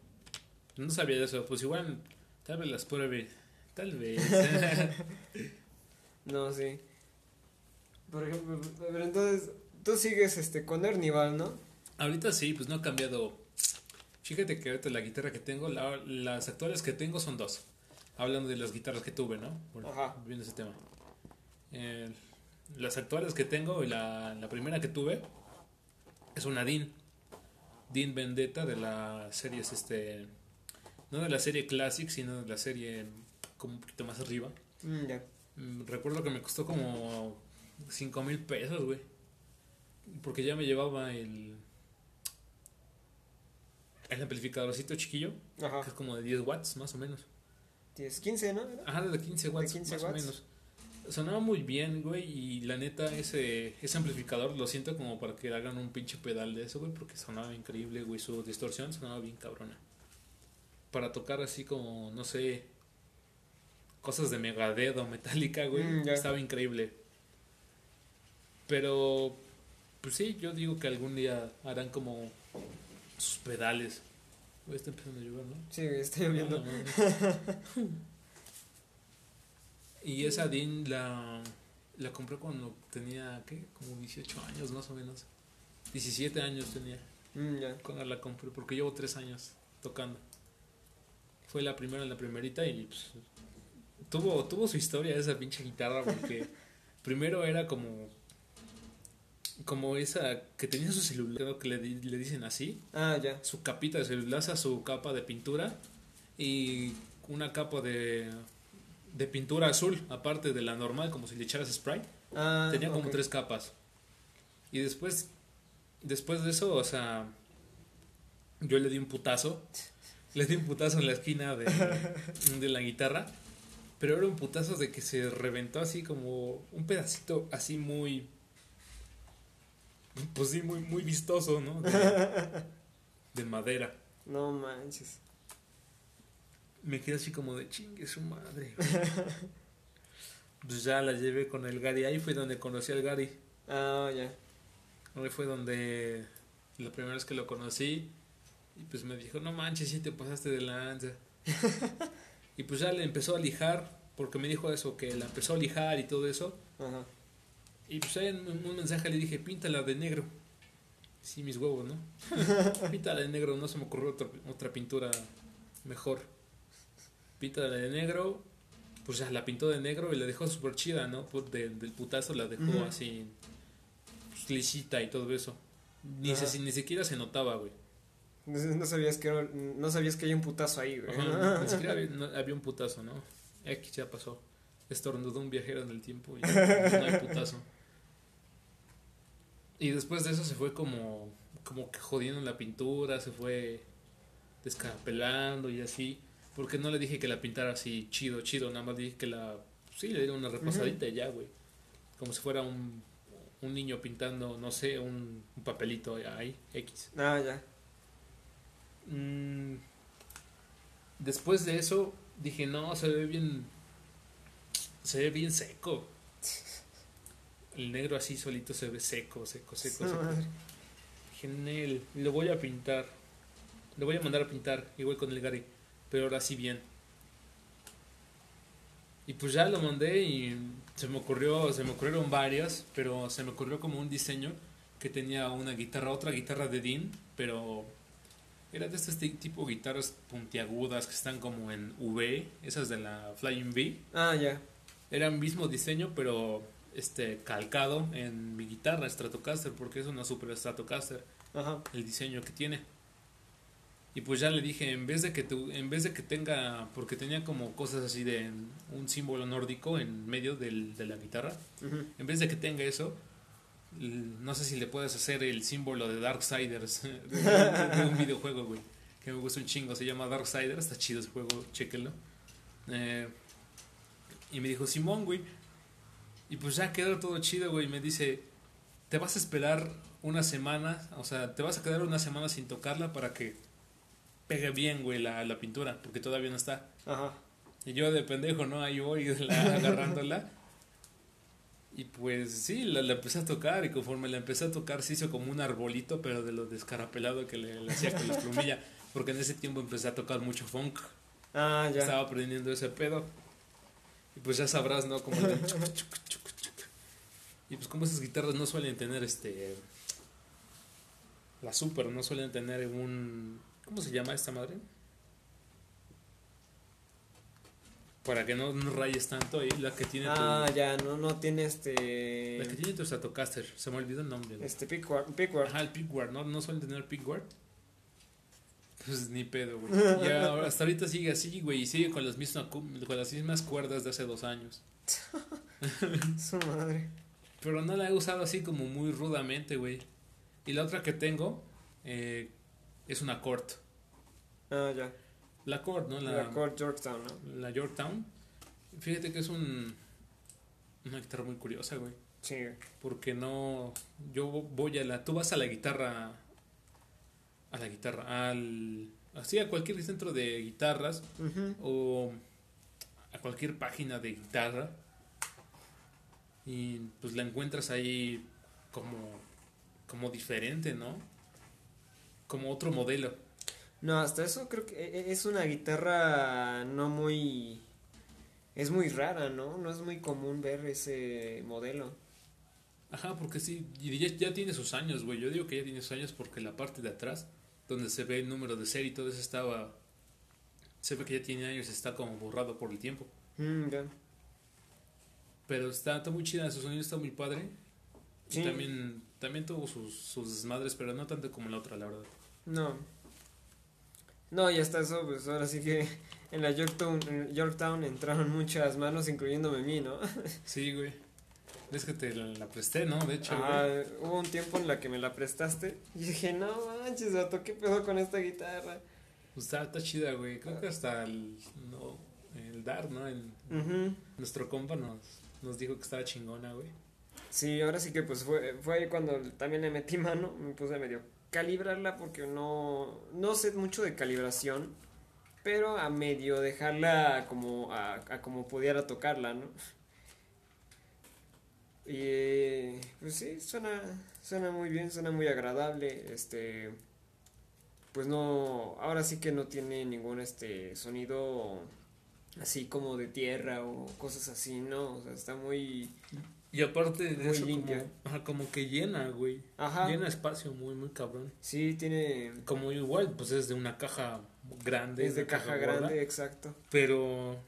No sabía de eso. Pues igual, tal vez las pruebe. Tal vez. No, sí. Por ejemplo, pero entonces, tú sigues, este, con Ernival, ¿no? ahorita sí, pues no ha cambiado. Fíjate que ahorita la guitarra que tengo, la- las actuales que tengo son dos. Hablando de las guitarras que tuve, ¿no? Bueno, Ajá. Viendo ese tema. Eh, las actuales que tengo y la, la primera que tuve es una DIN. DIN Vendetta de la serie, es este. No de la serie Classic, sino de la serie como un poquito más arriba. Mm. Mm, Recuerdo que me costó como 5 mil pesos, güey. Porque ya me llevaba el. El amplificadorcito chiquillo, Ajá. que es como de 10 watts, más o menos. 10, 15, ¿no? Ajá, de 15 watts, 15 más watts. o menos. Sonaba muy bien, güey, y la neta, ese, ese amplificador lo siento como para que hagan un pinche pedal de eso, güey, porque sonaba increíble, güey, su distorsión sonaba bien cabrona. Para tocar así como, no sé, cosas de Megadeth o Metallica, güey, Mm, estaba increíble. Pero, pues sí, yo digo que algún día harán como sus pedales. Güey, está empezando a llover, ¿no? Sí, estoy viendo. No mames. y esa DIN la, la compré cuando tenía, ¿qué? Como 18 años más o menos. 17 años tenía Mm, ya. cuando la compré, porque llevo 3 años tocando. Fue la primera, la primerita y pues, tuvo, tuvo su historia esa pinche guitarra porque primero era como... Como esa que tenía su celular, creo que le, le dicen así, Ah, ya. su capita de celulosa, su capa de pintura y una capa de, de pintura azul, aparte de la normal, como si le echaras spray. Ah, Tenía como tres capas. Y después, después de eso, o sea, yo le di un putazo. Le di un putazo en la esquina de, de la guitarra. Pero era un putazo de que se reventó así como un pedacito así muy... Pues sí, muy, muy vistoso, ¿no? De, de madera. No manches. Me quedé así como de chingue su madre. güey". pues ya la llevé con el Gary. Ahí fue donde conocí al Gary. Ah, ya. Ahí fue donde la primera vez que lo conocí. Y pues me dijo, no manches, si te pasaste de lanza. y pues ya le empezó a lijar, porque me dijo eso, que la empezó a lijar y todo eso. Ajá. Y pues ahí en un mensaje le dije, píntala de negro. Sí, mis huevos, ¿no? píntala de negro, no se me ocurrió otra, otra pintura mejor. Píntala de negro, pues ya la pintó de negro y la dejó súper chida, ¿no? De- del putazo la dejó así, pues, lisita y todo eso. Ni, se, ni siquiera se notaba, güey. No, no sabías que era- no sabías que hay un putazo ahí, güey. Ajá, ni siquiera había, no- había un putazo, ¿no? X ya pasó. Estornudó un viajero en el tiempo y no hay putazo. Y después de eso se fue como, como que jodiendo la pintura, se fue descarapelando y así. Porque no le dije que la pintara así chido, chido, nada más dije que la. Sí, le diera una repasadita y ya, güey. Como si fuera un, un niño pintando, no sé, un, un papelito ahí, X. Ah, ya. Mm, después de eso dije, no, se ve bien, se ve bien seco. El negro así solito se ve seco, seco, seco, seco. madre. Dije, Nel, lo voy a pintar. Lo voy a mandar a pintar, igual con el Gary, pero ahora sí bien. Y pues ya lo mandé y se me ocurrió, se me ocurrieron varias, pero se me ocurrió como un diseño que tenía una guitarra, otra guitarra de Dean, pero era de este tipo de guitarras puntiagudas que están como en V, esas de la Flying V. Ah, ya. Era el mismo diseño, pero este calcado en mi guitarra Stratocaster, porque es una Super Stratocaster Ajá. el diseño que tiene. Y pues ya le dije, en vez de que tu, en vez de que tenga, porque tenía como cosas así de un símbolo nórdico en medio del, de la guitarra, en vez de que tenga eso, no sé si le puedes hacer el símbolo de Darksiders de, de- de un videojuego, güey, que me gusta un chingo, se llama Darksiders, está chido ese juego, chéquenlo. Eh, y me dijo, Simón, güey. Y pues ya quedó todo chido, güey. Me dice, te vas a esperar una semana, o sea, te vas a quedar una semana sin tocarla para que pegue bien, güey, la, la pintura, porque todavía no está. Ajá. Y yo de pendejo, ¿no? Ahí voy la- agarrándola. Y pues sí, la, la empecé a tocar y conforme la empecé a tocar se hizo como un arbolito, pero de lo descarapelado que le, le hacía con las plumillas. Porque en ese tiempo empecé a tocar mucho funk. Ah, ya. Estaba aprendiendo ese pedo. Y pues ya sabrás, ¿no? Como el. Y pues como esas guitarras no suelen tener este... La super no suelen tener un... ¿Cómo se llama esta madre? Para que no, no rayes tanto ahí, la que tiene tu... Ah, ya, no, no tiene este. La que tiene tu Stratocaster, se me olvidó el nombre. güey. Este pickguard. pickguard. Ajá, el pickguard, ¿no? No suelen tener pickguard. Pues ni pedo, güey. Ya hasta ahorita sigue así, güey, y sigue con las mismas con las mismas cuerdas de hace dos años. Su madre. Pero no la he usado así como muy rudamente, güey. Y la otra que tengo eh, es una Cort. Ah, ya. La Cort, ¿no? La, La, Court Yorktown, ¿no? la Yorktown. Fíjate que es un una guitarra muy curiosa, güey. Sí. Porque no. Yo voy a la. Tú vas a la guitarra. A la guitarra. Al. Así a cualquier centro de guitarras. O a cualquier página de guitarra. Y pues la encuentras ahí como. Como diferente, ¿no? Como otro modelo. No, hasta eso creo que e- e- es una guitarra no muy... Es muy rara, ¿no? No es muy común ver ese modelo. Ajá, porque sí. Y ya, ya tiene sus años, güey. Yo digo que ya tiene sus años porque la parte de atrás, donde se ve el número de serie y todo eso estaba. Se ve que ya tiene años, está como borrado por el tiempo. Mm, ya. Pero está, está muy chida, su sonido está muy padre. Sí. Y también, también tuvo sus, sus desmadres, pero no tanto como la otra, la verdad. No. No, y hasta eso, pues ahora sí que en la Yorktown, en Yorktown entraron muchas manos, incluyéndome a mí, ¿no? Sí, güey. Es que te la, presté, ¿no? De hecho, Ah, güey. hubo un tiempo en la que me la prestaste y dije, no manches, vato, ¿qué pedo con esta guitarra? Pues está, está chida, güey. Creo que hasta el, no, el Dar, ¿no? El- nuestro compa nos, nos dijo que estaba chingona, güey. Sí, ahora sí que pues fue, fue ahí cuando también le metí mano, me puse a medio calibrarla porque no, no sé mucho de calibración, pero a medio dejarla como a, a como pudiera tocarla, ¿no? Y Pues sí, suena, suena muy bien, suena muy agradable, este, pues no, ahora sí que no tiene ningún, este, sonido así como de tierra o cosas así, ¿no? O sea, está muy... Y aparte de Muy eso, como, ajá, como que llena, güey. Ajá. Llena espacio muy, muy cabrón. Sí, tiene... Como igual, pues es de una caja grande. Es de caja gorda, grande, exacto. Pero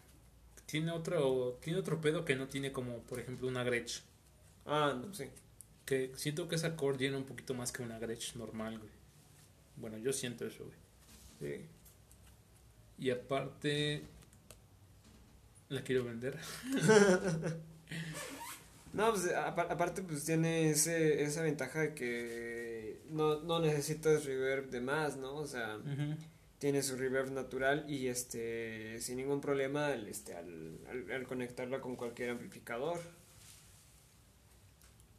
tiene otro, tiene otro pedo que no tiene como, por ejemplo, una Gretsch. Ah, no, sí. Que siento que esa cord llena un poquito más que una Gretsch normal, güey. Bueno, yo siento eso, güey. Sí. Y aparte, la quiero vender. No, pues apa- aparte pues tiene ese, esa ventaja de que no, no necesitas reverb de más, ¿no? O sea, tiene su reverb natural y este sin ningún problema al, este, al, al, al conectarla con cualquier amplificador.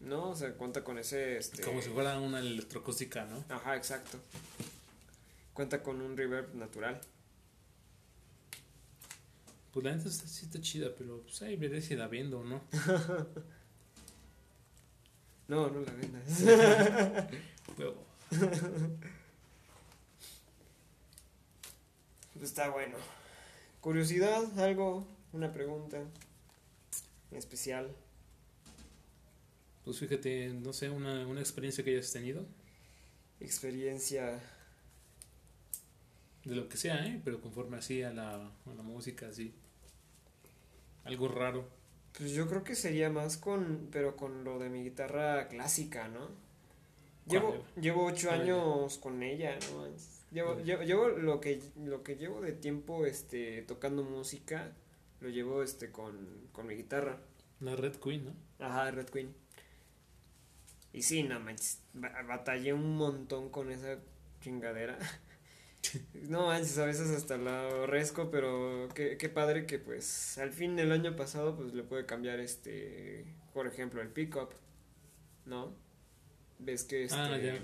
¿No? O sea, cuenta con ese... Este... Como si fuera una electroacústica, ¿no? Ajá, exacto. Cuenta con un reverb natural. Pues la neta está, sí está chida, pero pues ahí veré si la vendo o no. No, no la vendas. Huevo. Está bueno. Curiosidad, algo, una pregunta en especial. Pues fíjate, no sé, una, una experiencia que hayas tenido, Experiencia. de lo que sea, ¿eh? Pero conforme así a la, a la música, así. Algo raro. Pues yo creo que sería más con, pero con lo de mi guitarra clásica, ¿no? Llevo, ¿Cuál? llevo ocho años con ella, ¿no? Llevo, llevo, llevo lo que, lo que llevo de tiempo, este, tocando música, lo llevo, este, con, con mi guitarra. La Red Queen, ¿no? Ajá, Red Queen. Y sí, no manches, ba- batallé un montón con esa chingadera. No manches, a veces hasta la aborrezco, pero qué, qué padre que pues al fin el año pasado pues le puede cambiar este, por ejemplo, el pickup, ¿no? Ves que este... Ah, ya.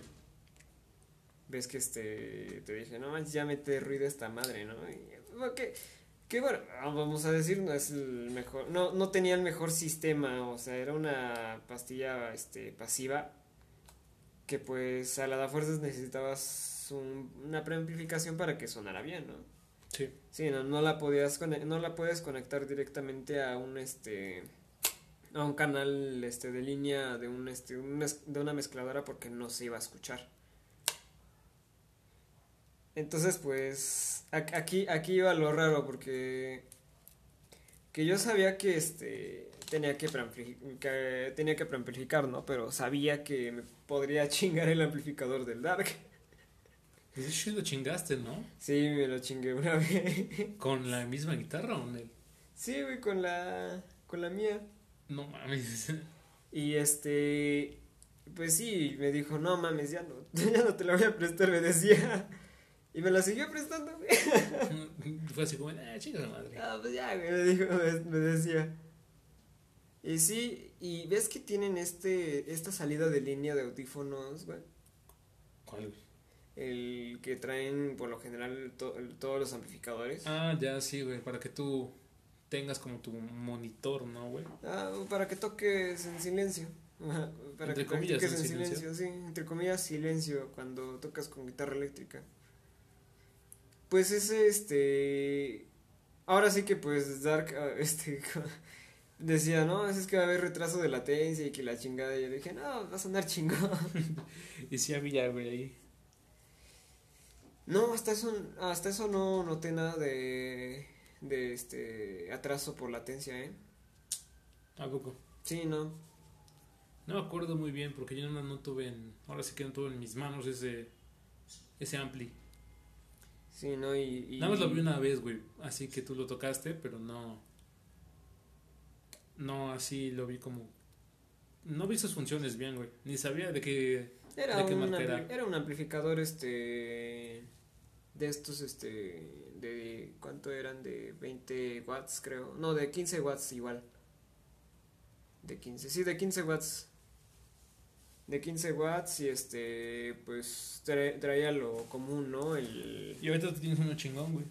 Ves que este, te dije, no manches, ya mete ruido esta madre, ¿no? Y, bueno, que, que bueno, vamos a decir, no es el mejor, no, no tenía el mejor sistema, o sea, era una pastilla, este, pasiva, que pues a la da fuerzas necesitabas un- una preamplificación para que sonara bien, ¿no? Sí. Sí, no, no la podías no la puedes conectar directamente a un este a un canal este de línea de un este un de una mezcladora porque no se iba a escuchar. Entonces, pues aquí aquí iba lo raro porque que yo sabía que este tenía que, que tenía que preamplificar, ¿no? Pero sabía que me podría chingar el amplificador del Dark. Pues sí lo chingaste, ¿no? Sí, me lo chingué una vez. ¿Con la misma guitarra o no? Sí, güey, con la con la mía. No mames. Y este, pues sí, me dijo, no mames, ya no, ya no te la voy a prestar, me decía. Y me la siguió prestando, güey. Fue así como, ah, chica de madre. Ah, pues ya, güey, me dijo, me decía. Y sí, y ves que tienen este, esta salida de línea de audífonos, güey. ¿Cuál? güey? El que traen por lo general to- todos los amplificadores. Ah, ya sí, güey, para que tú tengas como tu monitor, ¿no, güey? Ah, para que toques en silencio. Para Entre que comillas, practiques en en silencio. silencio, sí, entre comillas silencio cuando tocas con guitarra eléctrica. Pues ese este ahora sí que pues Dark ah, este decía, "No, es que va a haber retraso de latencia y que la chingada." Y yo dije, "No, va a sonar chingón." Y sí había, güey, ahí. No, hasta eso hasta eso no noté nada de de este atraso por latencia, ¿eh? ¿A poco? Sí, no. No me acuerdo muy bien porque yo no, no tuve en... Ahora sí que no tuve en mis manos ese... Ese ampli. Sí, no y, y- Nada más lo vi una vez, güey. Así que tú lo tocaste, pero no... No así lo vi como... No vi sus funciones bien, güey. Ni sabía de qué... Era ¿De qué un, marca era? era un amplificador este de estos este de cuánto eran de 20 watts creo. No de 15 watts igual. De 15 sí de 15 watts. De 15 watts y este pues tra- traía lo común no el Y ahorita tú tienes uno chingón, güey.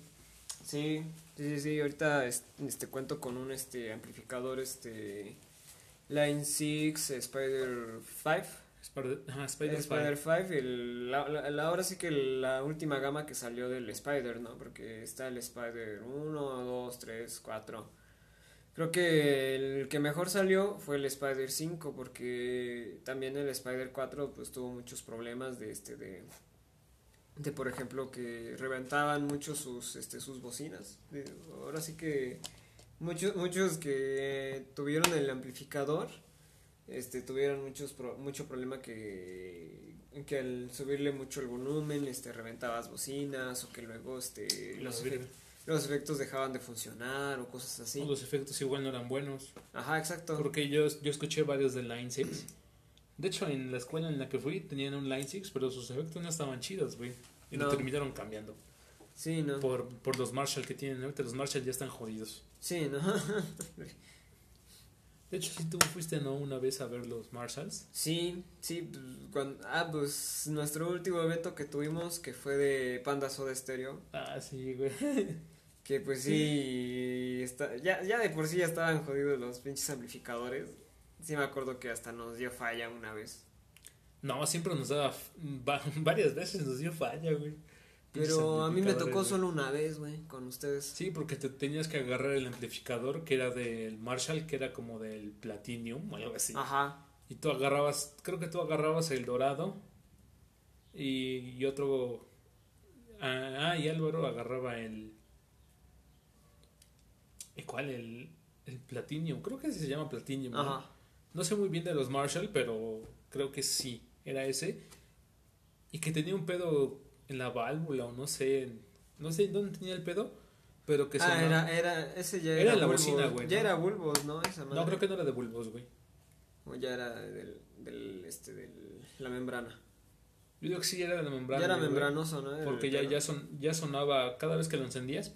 sí sí sí ahorita es- este cuento con un este amplificador este Line 6, Spider 5. Spider, ajá, Spider, Spider 5, el, la, la- la- ahora sí que la última gama que salió del Spider, ¿no? Porque está el Spider 1, 2, 3, 4. Creo que el que mejor salió fue el Spider 5 porque también el Spider 4 pues tuvo muchos problemas de este de por ejemplo que reventaban mucho sus este bocinas. Ahora sí que muchos que tuvieron el amplificador este tuvieron muchos pro- mucho problema que que al subirle mucho el volumen este reventabas bocinas o que luego este los, efectos dejaban de funcionar o cosas así Los efectos igual no eran buenos. ajá exacto Porque yo, yo escuché varios de Line 6. De hecho, en la escuela en la que fui tenían un Line 6, pero sus efectos no estaban chidos, güey. Y lo terminaron cambiando. sí no Por, por los Marshall que tienen ahorita. Los Marshall ya están jodidos. sí no De hecho, si tú fuiste, ¿no? Una vez a ver los Marshalls. sí sí pues, cuan- ah pues nuestro último evento que tuvimos que fue de Panda Soda Stereo Ah, sí, güey. que pues sí está ya ya de por sí ya estaban jodidos los pinches amplificadores sí me acuerdo que hasta nos dio falla una vez No, siempre nos daba. va- varias veces nos dio falla, güey. Pero a mí me tocó solo una vez, güey, con ustedes. Sí, porque te tenías que agarrar el amplificador que era del Marshall, que era como del Platinum o algo así. Ajá. Y tú agarrabas, creo que tú agarrabas el dorado y, y otro... Ah, ah, y Álvaro agarraba el... ¿el ¿Cuál? El, el Platinum. Creo que así se llama Platinum. ¿no? Ajá. No sé muy bien de los Marshall, pero creo que sí, era ese. Y que tenía un pedo en la válvula o no sé, no sé dónde tenía el pedo, pero que ah, sonaba- era, era, ese ya Era era, la bulbos. bocina, güey, Ya ¿no? era bulbos, ¿no? Esa madre. No, creo que no era de bulbos, güey. O ya era del, del, este, del, la membrana. Yo digo que sí era de la membrana. ya era güey, membranoso, ¿no? Porque ya, ya, son, ya sonaba, cada vez que lo encendías,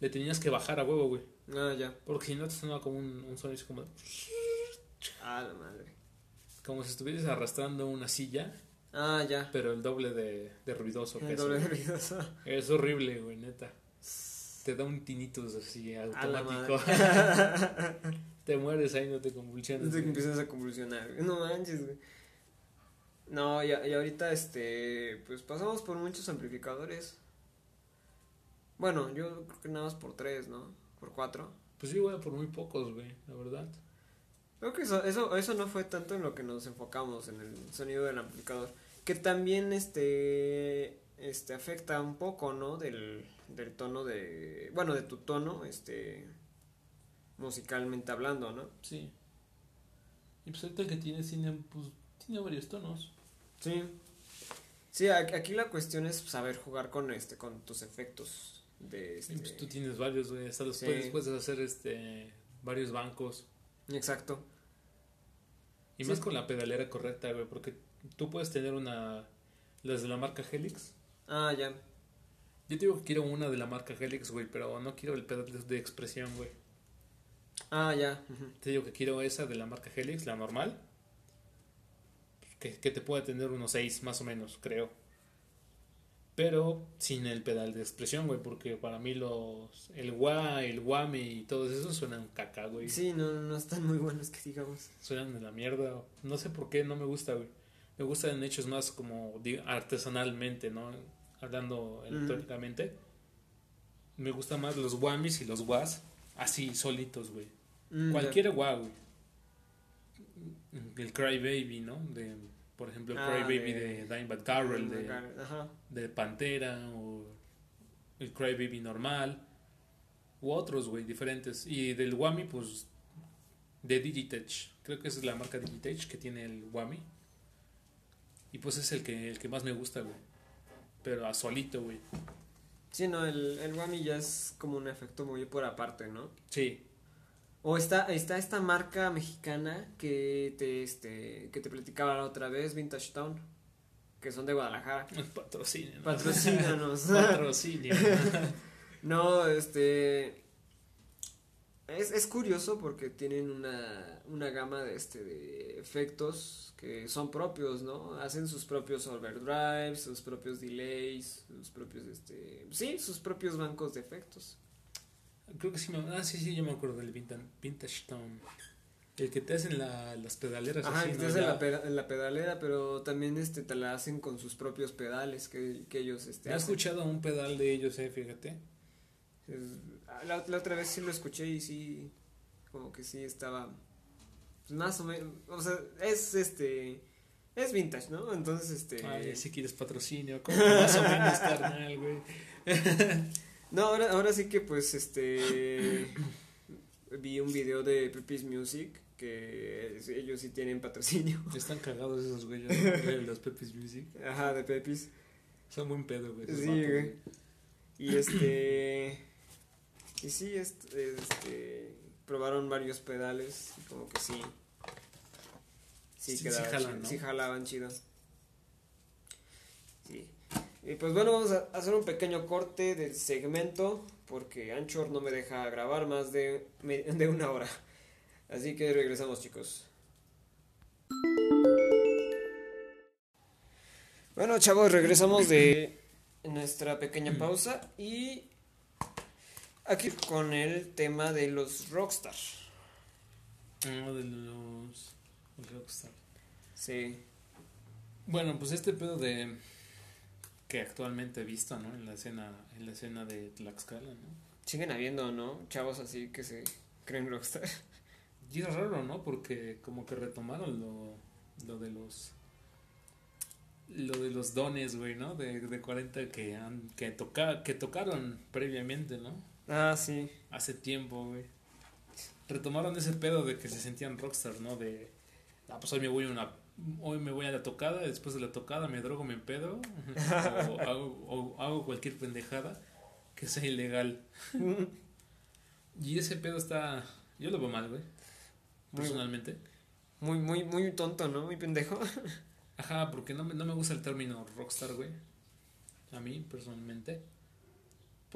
le tenías que bajar a huevo, güey. Ah, ya. Porque si no te sonaba como un, un sonido así como, Ah, la madre. como si estuvieras arrastrando una silla, Ah, ya. pero el doble de, de ruidoso. El doble de ruidoso. Es horrible, güey, neta. Te da un tinnitus así automático. te mueres ahí, no te convulsionas. Que güey. empiezas a convulsionar. No manches, güey. No, y, y ahorita, este, pues pasamos por muchos amplificadores. Bueno, yo creo que nada más por tres, ¿no? Por cuatro. Pues sí, güey, por muy pocos, güey, la verdad. Creo que eso, eso, eso no fue tanto en lo que nos enfocamos, en el sonido del amplificador. Que también, este, este, afecta un poco, ¿no? Del, del tono de, bueno, de tu tono, este, musicalmente hablando, ¿no? Sí. Y pues ahorita que tiene cine, pues tiene varios tonos. Sí. Sí, aquí la cuestión es saber jugar con este, con tus efectos de Y este. pues tú tienes varios, güey. Hasta los Sí. puedes, puedes hacer este varios bancos. Exacto. Y Sí. más con la pedalera correcta, güey. Porque tú puedes tener una. Las de la marca Helix. Ah, ya. Yo te digo que quiero una de la marca Helix, güey. Pero no quiero el pedal de, expresión, güey. Ah, ya. Te digo que quiero esa de la marca Helix, la normal. Que, que te puede tener unos 6 más o menos, creo. Pero sin el pedal de expresión, güey. Porque para mí los. El wah, el whammy y todos esos suenan caca, güey. Sí, no, no están muy buenos que digamos. Suenan de la mierda. No sé por qué, no me gusta, güey. Me gustan hechos más como artesanalmente, ¿no? Hablando electrónicamente. Me gustan más los whammies y los wahs así, solitos, güey. Mm. Cualquier wah, güey. El Cry Baby, ¿no? De, por ejemplo, el Ah, Cry Baby de- de, Dimebag Darrell, de, de Pantera, o el Cry Baby normal, u otros, güey, diferentes. Y del Whammy, pues, de Digitech. Creo que esa es la marca Digitech que tiene el Whammy. Y pues es el que, el que más me gusta, güey. Pero a solito, güey. Sí, no, el, el Whammy ya es como un efecto muy por aparte, ¿no? Sí. O está, está esta marca mexicana que te, este, que te platicaba la otra vez, Vintage Town, que son de Guadalajara. Patrocinio. ¿no? Patrocínanos. Patrocinio. No, este. Es, es curioso porque tienen una, una gama de, este, de efectos que son propios, ¿no? Hacen sus propios overdrives, sus propios delays, sus propios, este. Sí, sus propios bancos de efectos. Creo que sí me... Ah, sí, sí, yo me acuerdo del Vintage, Vintage Town. El que te hacen la, las pedaleras. Ajá, así, que te hacen la, peda- la pedalera, pero también este te la hacen con sus propios pedales que, que ellos este He escuchado un pedal de ellos, eh, fíjate. Es- La, la otra vez sí lo escuché y sí, como que sí estaba pues, más o menos, o sea, es este, es vintage, ¿no? Entonces, este... Ay, si quieres patrocinio, como más o menos carnal, güey. No, ahora, ahora sí que pues este, vi un video de Pepis Music, que ellos sí tienen patrocinio. Están cagados esos güeyes, los Pepis Music. Ajá, de Pepis. Son buen pedo, güey. Sí, güey. Y este, y sí, este, este, probaron varios pedales y como que sí. Sí, Sí, sí quedaba jalan, chido, ¿no? sí jalaban chido. Sí. Y pues bueno, vamos a hacer un pequeño corte del segmento porque Anchor no me deja grabar más de, de una hora. Así que regresamos chicos. Bueno chavos, regresamos de nuestra pequeña pausa y aquí con el tema de los rockstar. Uno de los Rockstar. Sí. Bueno, pues este pedo de que actualmente he visto, ¿no? En la escena, en la escena de Tlaxcala, ¿no? Siguen habiendo, ¿no? Chavos así que se creen rockstar. Y es raro, ¿no? Porque como que retomaron lo, lo de los lo de los dones, güey, ¿no? De, de 40 que han que toca, que tocaron previamente, ¿no? Ah, sí. Hace tiempo, güey. Retomaron ese pedo de que se sentían rockstar, ¿no? De ah, pues hoy me voy a una hoy me voy a la tocada, después de la tocada me drogo, me empedo o hago, o hago cualquier pendejada que sea ilegal. Y ese pedo está yo lo veo mal, güey. Personalmente. Muy, muy, muy tonto, ¿no? Muy pendejo. Ajá, porque no me, no me gusta el término rockstar, güey. A mí, personalmente.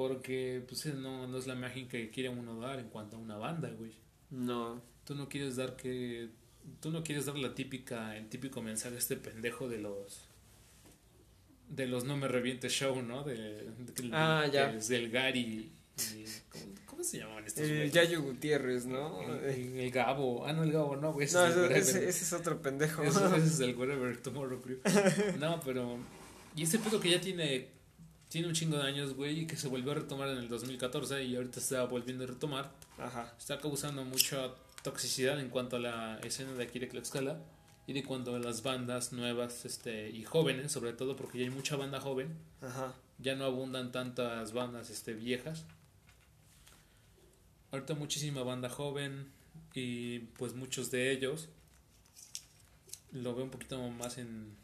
Porque, pues, eh, no, no es la imagen que quiere uno dar en cuanto a una banda, güey. No. Tú no quieres dar que... Tú no quieres dar la típica, el típico mensaje a este pendejo de los... De los no me reviente show, ¿no? De, de Ah, ya. que es del Gary... y- ¿cómo, cómo se llamaban estos El güeyes? Yayo Gutiérrez, ¿no? El, el Gabo. Ah, no, el Gabo, no, güey. ese No, es el ese, ese- ese es otro pendejo. Ese, ese es el Wherever Tomorrow Crew. No, pero. Y este pedo que ya tiene. Tiene un chingo de años, güey, y que se volvió a retomar en el 2014 y ahorita se está volviendo a retomar. Ajá. Está causando mucha toxicidad en cuanto a la escena de aquí de Tlaxcala y de cuanto a las bandas nuevas este y jóvenes, sobre todo porque ya hay mucha banda joven. Ajá. Ya no abundan tantas bandas este viejas. Ahorita muchísima banda joven y pues muchos de ellos lo veo un poquito más en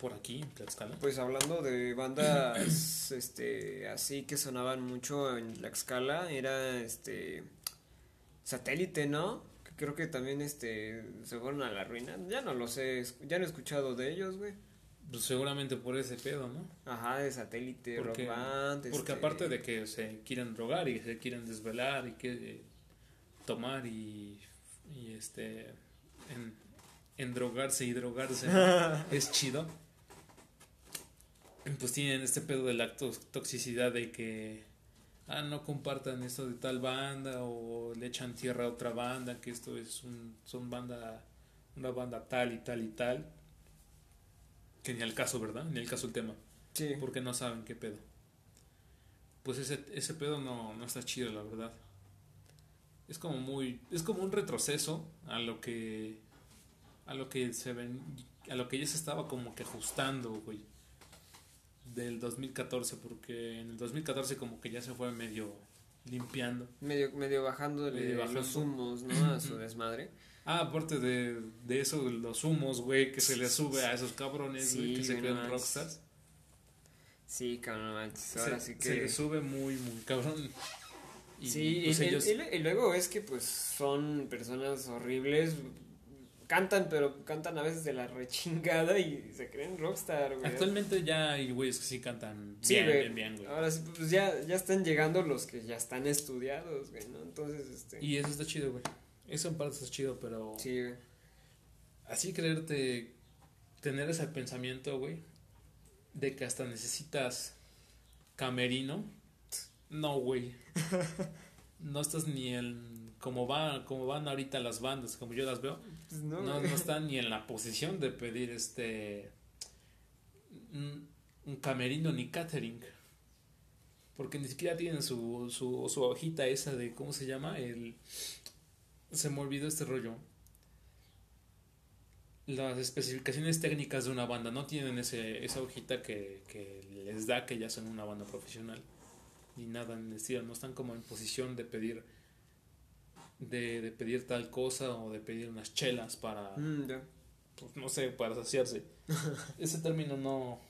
por aquí en Tlaxcala. Pues hablando de bandas este así que sonaban mucho en Tlaxcala, era este satélite, ¿no? Que creo que también este se fueron a la ruina. Ya no lo sé, ya no he escuchado de ellos, güey. Pues seguramente por ese pedo, ¿no? Ajá, de satélite, Porque- rock band, Porque este, aparte de que se quieren drogar y se quieren desvelar y que eh, tomar y, y este en, endrogarse y drogarse es chido. Pues tienen este pedo de la to- toxicidad de que ah no compartan esto de tal banda o le echan tierra a otra banda que esto es un son banda una banda tal y tal y tal que ni al caso, ¿verdad? Ni al caso el tema Sí. porque no saben qué pedo. Pues ese, ese pedo no, no está chido, la verdad. Es como muy. Es como un retroceso a lo que. A lo que se ven. A lo que ya se estaba como que ajustando, güey. Del 2014, porque en el 2014 como que ya se fue medio limpiando. Medio, medio bajando. los humos, ¿no? A su desmadre. Ah, aparte de, de eso, los humos, güey, que se le sube a esos cabrones, güey, Sí, que se creen no rockstars. Sí, cabrón, manches. Ahora se, sí se que. le sube muy, muy cabrón. Y, sí, pues, y, y- ellos- y lu- y luego es que pues son personas horribles. Cantan, pero cantan a veces de la rechingada y se creen rockstar, güey. Actualmente ya hay güeyes que sí cantan Sí, bien, güey. bien, bien, güey. Ahora sí, pues ya, ya están llegando los que ya están estudiados, güey, ¿no? Entonces, este. Y eso está chido, güey. Eso en parte está chido, pero Sí, güey. así creerte, tener ese pensamiento, güey, de que hasta necesitas camerino, no, güey. No estás ni en como, va, como van ahorita las bandas, como yo las veo, Pues no, no, están ni en la posición de pedir este un, un camerino ni catering. Porque ni siquiera tienen su, su, su hojita esa de, ¿cómo se llama? El, se me olvidó este rollo. Las especificaciones técnicas de una banda no tienen ese, esa hojita que, que les da que ya son una banda profesional. Ni nada en el estilo. No están como en posición de pedir de, de pedir tal cosa o de pedir unas chelas para, Mm, pues, no sé, para saciarse. Ese término no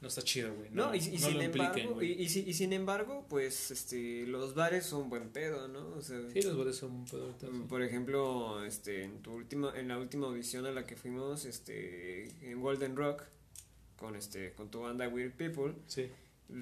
no está chido, güey. No, y, y no sin lo embargo, y, y si- y sin embargo, pues este los bares son buen pedo, ¿no? O sea, Sí, los bares son un pedo sí. Mm, Por ejemplo, este, en tu última, en la última audición a la que fuimos, este, en Golden Rock, con este, con tu banda Weird People, Sí.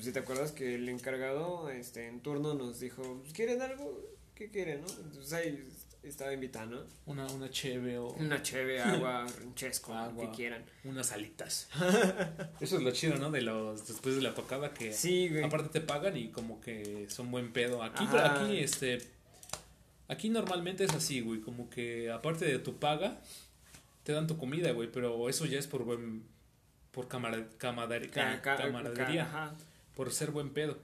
si te acuerdas que el encargado, este, en turno nos dijo, ¿quieren algo? ¿Qué quieren, no? Entonces ahí estaba invitando, Una, una cheve o una cheve, agua, lo Agua. que quieran. unas alitas. Eso es lo chido, ¿no? De los después de la tocada que Sí, güey. aparte te pagan y como que son buen pedo. Aquí, Ajá. aquí, este, aquí normalmente es así, güey, como que aparte de tu paga, te dan tu comida, güey, pero eso ya es por buen, por Ca- ca- camaradería, ca- ajá. por ser buen pedo.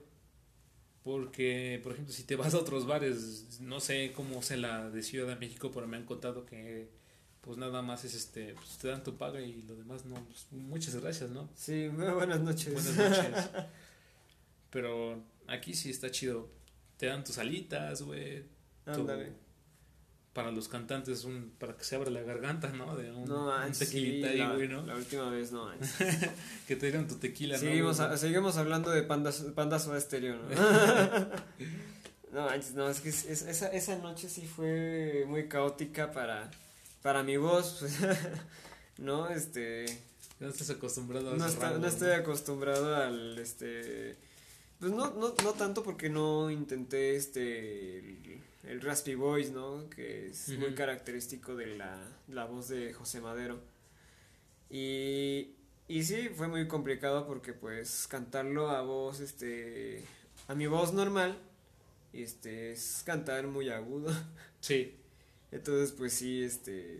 Porque, por ejemplo, si te vas a otros bares, no sé cómo sea la de Ciudad de México, pero me han contado que pues nada más es este, pues te dan tu paga y lo demás no, pues, muchas gracias, ¿no? Sí, buenas noches. Buenas noches. Pero aquí sí está chido. Te dan tus alitas, güey. Ándale. Para los cantantes, un, para que se abra la garganta, ¿no? De un, No un tequilita sí, ahí, güey, ¿no? la última vez no. Que te dieron tu tequila, Seguimos, ¿no? a- seguimos hablando de pandas, pandas Soda Stereo, ¿no? no, no, es que es- es- esa, esa noche sí fue muy caótica para, para mi voz, pues, no, este, No estás acostumbrado a no, está- rango, no estoy acostumbrado al, este, pues no, no, no tanto porque no intenté, este, el, raspy voice, ¿no? Que es muy característico de la, la voz de José Madero. Y, y sí, fue muy complicado porque pues cantarlo a voz, este, a mi voz normal, este, es cantar muy agudo. Sí. Entonces pues sí, este,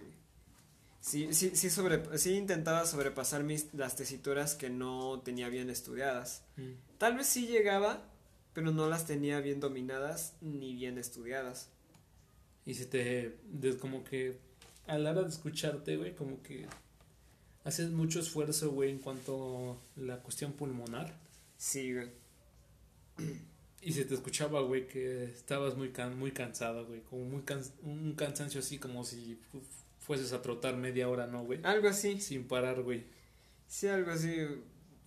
sí, sí, sí, sobre, sí intentaba sobrepasar mis, las tesituras que no tenía bien estudiadas. Mm. Tal vez sí llegaba, pero no las tenía bien dominadas ni bien estudiadas. Y se te. de- como que. A la hora de escucharte, güey, como que. Haces mucho esfuerzo, güey, en cuanto a la cuestión pulmonar. Sí, güey. Y se te escuchaba, güey, que estabas muy can muy cansado, güey. Como muy can un cansancio así, como si fu- fueses a trotar media hora, ¿no, güey? Algo así. Sin parar, güey. Sí, algo así.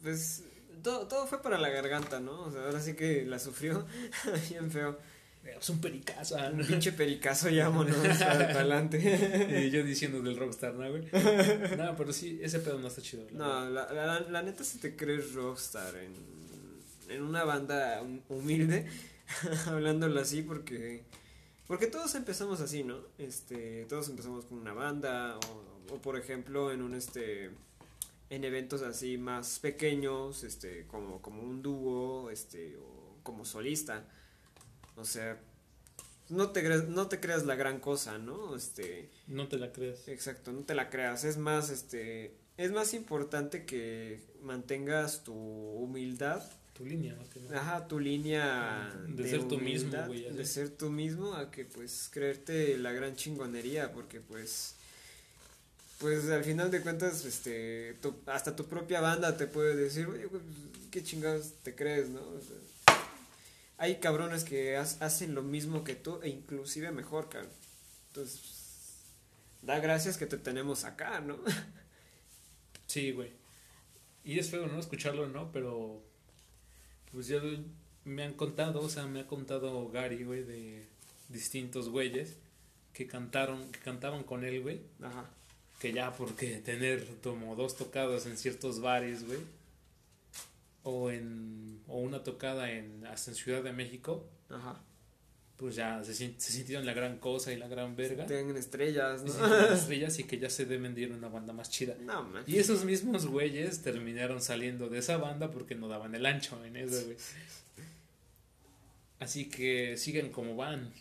Pues todo, todo fue para la garganta, ¿no? O sea, ahora sí que la sufrió bien feo. Es un pericazo. Un pinche pericazo, llámonos para, adelante. Y yo diciendo del rockstar, ¿no, güey? No, pero sí, ese pedo no está chido. la. No, la, la, la neta si te crees rockstar en, en una banda hum- humilde, hablándolo así, porque porque todos empezamos así, ¿no? Este, todos empezamos con una banda o, o por ejemplo en un este en eventos así más pequeños, este, como como un dúo, este, o como solista. O sea, no te creas, no te creas la gran cosa, ¿no? Este, No te la creas. Exacto, no te la creas. Es más, este, es más importante que mantengas tu humildad, Tu línea, más que nada. ajá, tu línea De ser tú mismo, humildad, güey, de ser tú mismo, a que pues creerte la gran chingonería, porque pues, pues al final de cuentas, este, tu- hasta tu propia banda te puede decir, oye, güey, pues, qué chingados te crees, ¿no? O sea, hay cabrones que ha- hacen lo mismo que tú e inclusive mejor, cabrón. Entonces, da gracias que te tenemos acá, ¿no? Sí, güey. Y es feo, ¿no? Escucharlo, ¿no? Pero. Pues ya me han contado, o sea, me ha contado Gary, güey, de distintos güeyes que cantaron, que cantaban con él, güey. Ajá. Que ya porque tener como dos tocadas en ciertos bares, güey. O en. O una tocada en. hasta en Ciudad de México. Ajá. Pues ya se, se sintieron la gran cosa y la gran verga. Tengan estrellas, ¿no? se estrellas y que ya se deben de ir a una banda más chida. No, man. Y esos mismos güeyes terminaron saliendo de esa banda porque no daban el ancho en eso, güey. Así que sigan como van.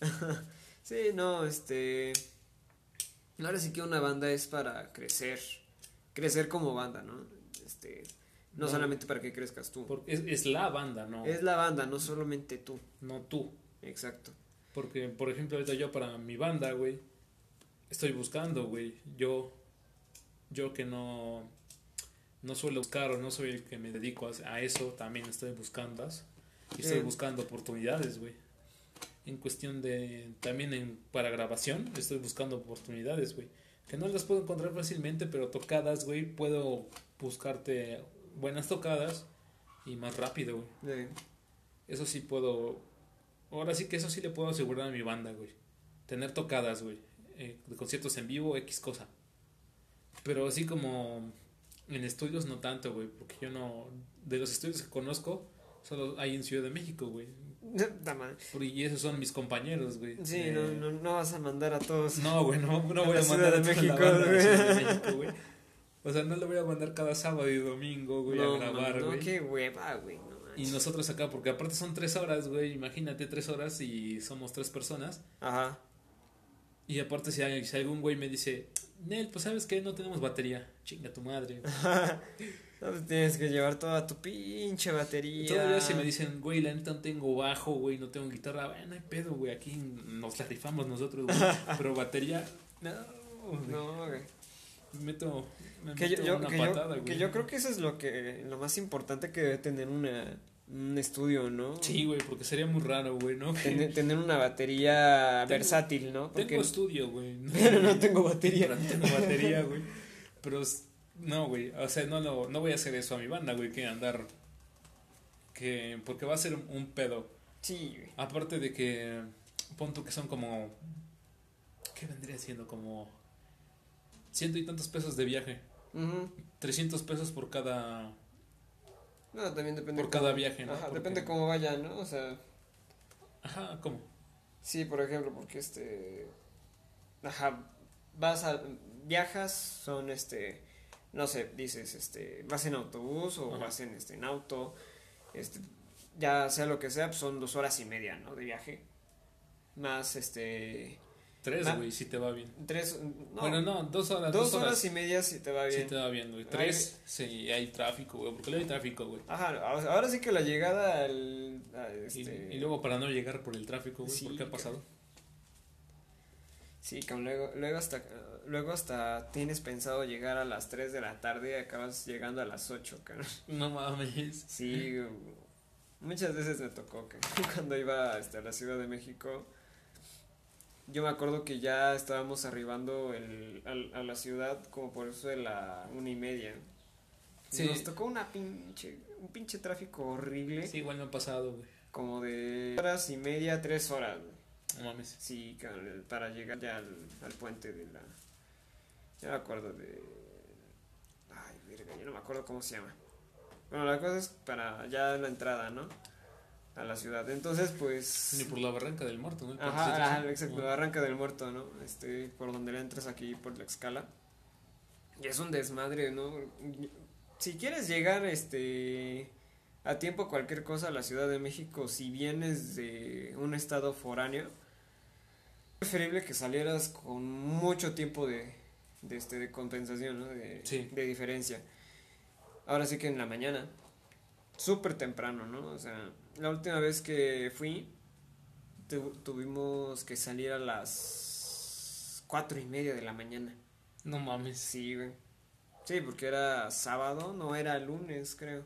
sí, no, este... Ahora sí que una banda es para crecer, crecer como banda, ¿no? Este, no, No. solamente para que crezcas tú. Porque es, es la banda, ¿no? Es la banda, no solamente tú. No tú. Exacto. Porque, por ejemplo, ahorita yo para mi banda, güey, estoy buscando, güey. Yo, yo que no, no suelo buscar o no soy el que me dedico a, a eso, también estoy buscando. Y estoy Sí. buscando oportunidades, güey. En cuestión de, también en, para grabación, estoy buscando oportunidades, güey. Que no las puedo encontrar fácilmente, pero tocadas, güey, puedo buscarte buenas tocadas y más rápido, güey. Sí. Eso sí puedo. Ahora sí que eso sí le puedo asegurar a mi banda, güey. Tener tocadas, güey. eh, de conciertos en vivo, X cosa. Pero así como en estudios no tanto, güey. Porque yo no. De los estudios que conozco, solo hay en Ciudad de México, güey. Y esos son mis compañeros, güey. Sí, Eh, no, no, no vas a mandar a todos. No, güey, no, no voy a mandar a México, a la de México, güey. O sea, no lo voy a mandar cada sábado y domingo, güey, no, a grabar, no, güey. qué hueva, güey. No Y nosotros acá, porque aparte son tres horas, güey. Imagínate tres horas y somos tres personas. Ajá. Y aparte, si, hay- si algún güey me dice, Nel, pues sabes que no tenemos batería. Chinga tu madre. No, pues tienes que llevar toda tu pinche batería. todavía si me dicen, güey, la neta no tengo bajo, güey, no tengo guitarra. Bueno, no hay pedo, güey. Aquí nos la rifamos nosotros, güey. Pero batería, no. güey. No, güey. Meto, me Que meto yo- una que, yo- patada, que güey. yo creo que eso es lo que lo más importante que debe tener una, un estudio, ¿no? Sí, güey, porque sería muy raro, güey, ¿no? Tener, tener una batería Tengo- versátil, ¿no? Porque Tengo estudio, güey. pero no tengo batería. No tengo batería, güey. Pero no, güey. O sea, no, lo, no voy a hacer eso a mi banda, güey. Que andar. Que. Porque va a ser un, pedo. Sí, güey. Aparte de que. Punto que son como. ¿Qué vendría siendo? Como. Ciento y tantos pesos de viaje. 300 pesos por cada. No, también depende. Por cómo- cada viaje, ¿no? Ajá, Porque- depende cómo vaya, ¿no? O sea, Ajá, ¿cómo? sí, por ejemplo, porque este. Ajá, vas a. Viajas, son este. No sé, dices, este. Vas en autobús o Ajá. vas en, este, en auto. Este. Ya sea lo que sea, pues son dos horas y media, ¿no? De viaje. Más este. Tres, güey, si te va bien. Tres. No, Bueno, no, dos horas. dos horas y media si te va Si bien. te va bien, güey. Tres, sí, hay tráfico, güey. Porque luego hay tráfico, güey. Ajá, ahora sí que la llegada al. a Y, este, y luego para no llegar por el tráfico, güey, Sí, ¿por qué ha pasado? Sí, cabrón, luego, luego hasta luego hasta tienes pensado llegar a las 3 de la tarde y acabas llegando a las 8, cabrón. No mames. Sí, muchas veces me tocó que cuando iba este, a la Ciudad de México, yo me acuerdo que ya estábamos arribando el, al- a, la ciudad como por eso de la una y media. Sí. Nos tocó una pinche, un pinche tráfico horrible, Sí, igual me ha pasado, güey. como de horas y media, tres horas. No mames. Sí, para llegar ya al, al puente de la... Ya me acuerdo de... Ay, verga, yo no me acuerdo cómo se llama. Bueno, la cosa es para ya la entrada, ¿no? A la ciudad. Entonces, pues... Ni por la barranca del muerto, ¿no? Ajá, Ajá, exacto, la Barranca del Muerto, ¿no? Este, por donde le entras aquí por la escala. Y es un desmadre, ¿no? Si quieres llegar, este, a tiempo cualquier cosa a la Ciudad de México, si vienes de un estado foráneo, preferible que salieras con mucho tiempo de, de, este, de compensación, ¿no? De, Sí. de diferencia. Ahora sí que en la mañana, súper temprano, ¿no? O sea, la última vez que fui, tu- tuvimos que salir a las cuatro y media de la mañana. No mames. Sí, güey. Sí, porque era sábado, no era lunes, creo.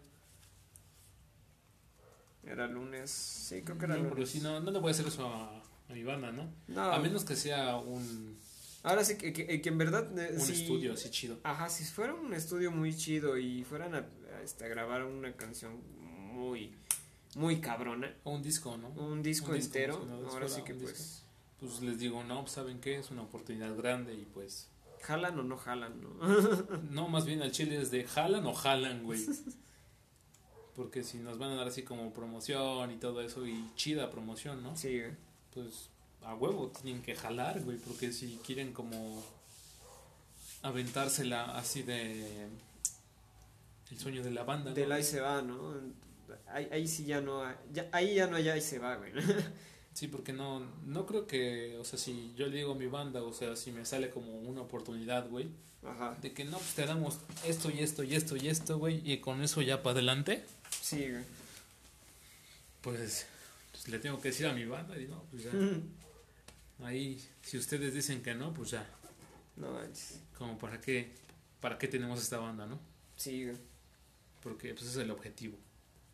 Era lunes, sí, creo que era no, pero lunes. sí, no, no le voy a hacer eso a, a mi banda, ¿no? No, A menos que sea un, ahora sí que, que, que en verdad... eh, un estudio así chido. Ajá, si fuera un estudio muy chido y fueran a, a, este, a grabar una canción muy, muy cabrona, O un disco, ¿no? un disco Un disco, entero, no, ahora fuera sí que pues... Pues les digo, no, pues, ¿saben qué? Es una oportunidad grande y pues... ¿Jalan o no jalan, no? No, más bien al chile es de jalan o jalan, güey. Porque si nos van a dar así como promoción y todo eso, y chida promoción, ¿no? sí, güey. Pues a huevo tienen que jalar, güey, porque si quieren como aventársela así de el sueño de la banda, ¿no? Del ahí se va, ¿no? Ahí, ahí sí ya no hay, ya, ahí ya no hay ahí se va, güey. Sí, porque no, no creo que, o sea, si yo le digo a mi banda, o sea, si me sale como una oportunidad, güey, Ajá. de que no, pues te damos esto y esto y esto y esto, güey, y con eso ya para adelante, Sí, güey. pues, pues, le tengo que decir a mi banda y no, pues ya, ahí, si ustedes dicen que no, pues ya, No manches. como para qué, para qué tenemos esta banda, ¿no? Sí, güey. Porque pues ese es el objetivo,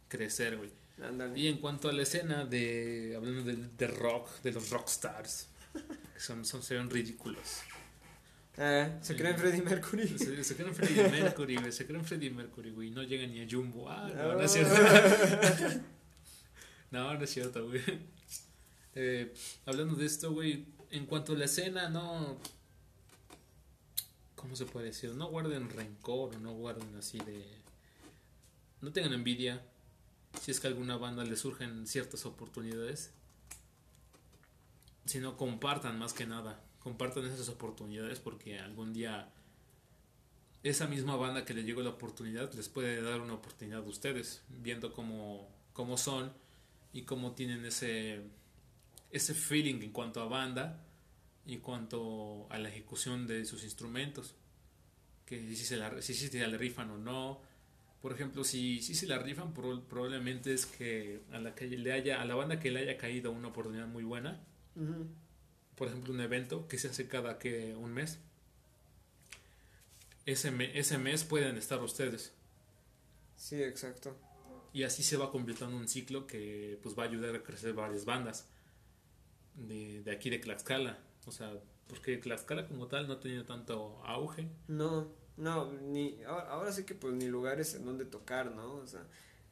crecer, güey. Ándale. Y en cuanto a la escena de, hablando de, de rock, de los rockstars, que son, son, se ven ridículos. Ah, se cree en Freddie Mercury. Se, se creen Freddie Mercury, güey, se creen Freddie Mercury, güey, no llegan ni a Jumbo. Ah, no, no, No. es cierto. no, no es cierto, güey. Eh, hablando de esto, güey, en cuanto a la escena, no... ¿Cómo se puede decir? No guarden rencor o no guarden así de... No tengan envidia si es que a alguna banda le surgen ciertas oportunidades. Sino compartan más que nada. Compartan esas oportunidades porque algún día esa misma banda que le llegó la oportunidad les puede dar una oportunidad a ustedes, viendo cómo, cómo son y cómo tienen ese, ese feeling en cuanto a banda y en cuanto a la ejecución de sus instrumentos. Que si se la, si, se la rifan o no. Por ejemplo, si, si se la rifan, pro- probablemente es que a la, que le haya, a la banda que le haya caído una oportunidad muy buena, por ejemplo, un evento que se hace cada que un mes. Ese, me- ese mes pueden estar ustedes. Sí, exacto. Y así se va completando un ciclo que pues va a ayudar a crecer varias bandas de, de aquí de Tlaxcala. O sea, porque Tlaxcala como tal no ha tenido tanto auge. No, no, ni. Ahora, ahora sí que pues ni lugares en donde tocar, ¿no? O sea,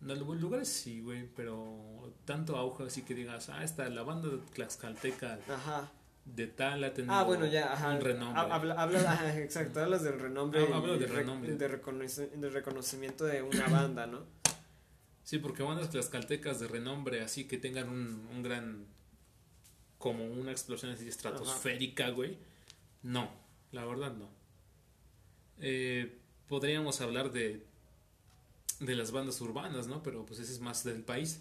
algunos lugares sí, güey, pero tanto auge así que digas, ah, esta, la banda de Tlaxcalteca ajá. de tal ha tenido Ah, bueno, ya, ajá. un renombre. Ha- Habla, habla- ajá, exacto, hablas del renombre. Ah, hablo del re- renombre. De reconocimiento de una banda, ¿no? Sí, porque bandas tlaxcaltecas de renombre, así que tengan un, un gran. como una explosión así estratosférica, güey. No, la verdad no. Eh, podríamos hablar de. de las bandas urbanas, ¿no? Pero pues ese es más del país.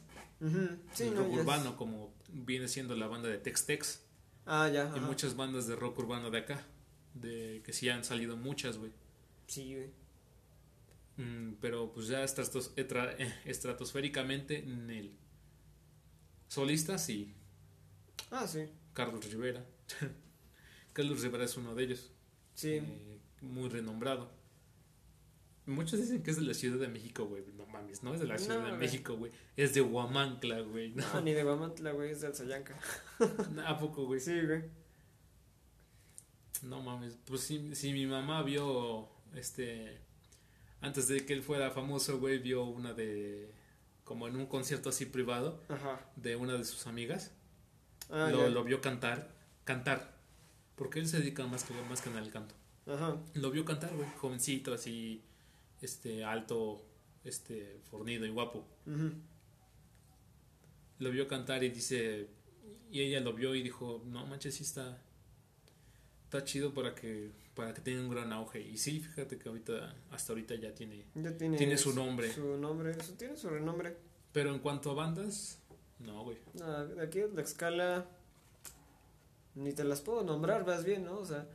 Sí, el no, rock es- urbano, como viene siendo la banda de Tex-Tex. Ah, ya. Y ajá. muchas bandas de rock urbano de acá. De que sí han salido muchas, güey. Sí, güey. Mm, pero pues ya estratos- etra- estratosféricamente, Nel. Solistas, sí. Ah, sí. Carlos Rivera. Carlos Rivera es uno de ellos. Sí. eh, muy renombrado. Muchos dicen que es de la Ciudad de México, güey. No mames, no es de la Ciudad No, de. México, güey. Es de Huamancla, güey. No, No, ni de Guamantla, güey, es de Alzayanca. ¿A poco, güey? Sí, güey. No mames. Pues si, si mi mamá vio, este, antes de que él fuera famoso, güey, vio una de, como en un concierto así privado, Ajá. de una de sus amigas. Ah, lo, vio cantar, cantar. Porque él se dedica más que, más que al canto. Ajá. Lo vio cantar, güey, jovencito, así, este, alto, este, fornido y guapo. Ujú. Lo vio cantar y dice, y ella lo vio y dijo, no manches, sí está, está chido para que, para que tenga un gran auge. Y sí, fíjate que ahorita, hasta ahorita ya tiene. Ya tiene, Tiene su nombre. Su nombre, su- tiene su renombre. Pero en cuanto a bandas, no, güey. Aquí en Tlaxcala ni te las puedo nombrar, más bien, ¿no? O sea,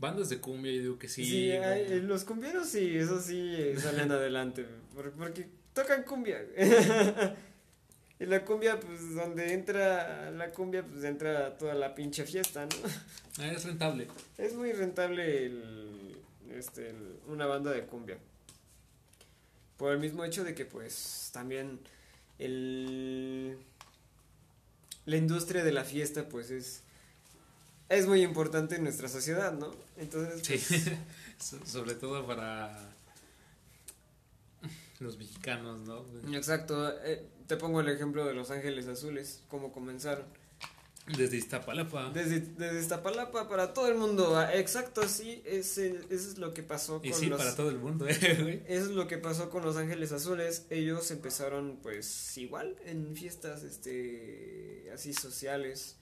Bandas de cumbia, yo digo que sí. sí, hay- los cumbieros sí, eso sí salen adelante, por- porque tocan cumbia. y la cumbia, pues donde entra la cumbia, pues entra toda la pinche fiesta, ¿no? Ah, es rentable. Es muy rentable el, este, el- una banda de cumbia. Por el mismo hecho de que pues también el, la industria de la fiesta pues es, es muy importante en nuestra sociedad, ¿no? Entonces, Sí. pues, So- Sobre todo para los mexicanos, ¿no? exacto. eh, te pongo el ejemplo de Los Ángeles Azules, cómo comenzaron. Desde Iztapalapa. Desde, desde Iztapalapa para todo el mundo, ah, exacto, así, ese, eso es lo que pasó con y sí, los... para todo el mundo, ¿eh? Eso es lo que pasó con Los Ángeles Azules. Ellos empezaron pues igual en fiestas este así sociales,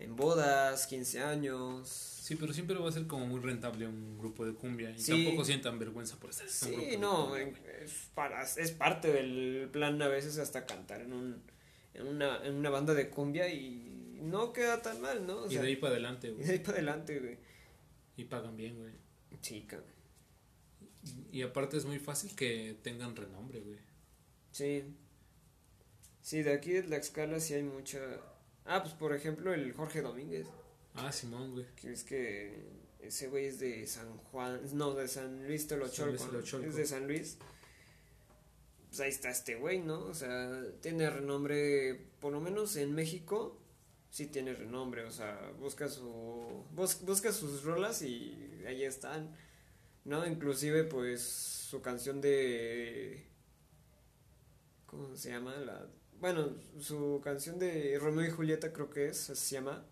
en bodas, 15 años. Sí, pero siempre va a ser como muy rentable un grupo de cumbia. Y Sí. tampoco sientan vergüenza por estar Sí, no, es, para, es parte del plan a veces hasta cantar en, un, en, una, en una banda de cumbia y no queda tan mal, ¿no? O y sea, de ahí para adelante, y güey. de ahí para adelante, güey. Y pagan bien, güey. Sí, cabrón. Y aparte es muy fácil que tengan renombre, güey. Sí. Sí, de aquí de Tlaxcala sí hay mucha... Ah, pues por ejemplo el Jorge Domínguez, Ah, Simón, güey. que es que ese güey es de San Juan, no, de San Luis. Tolocholco. es de San Luis. Pues ahí está este güey, ¿no? O sea, tiene renombre, por lo menos en México, sí tiene renombre, o sea, busca su bus- busca sus rolas y ahí están, ¿no? Inclusive pues su canción de ¿cómo se llama? La bueno, su canción de Romeo y Julieta creo que es, así se llama.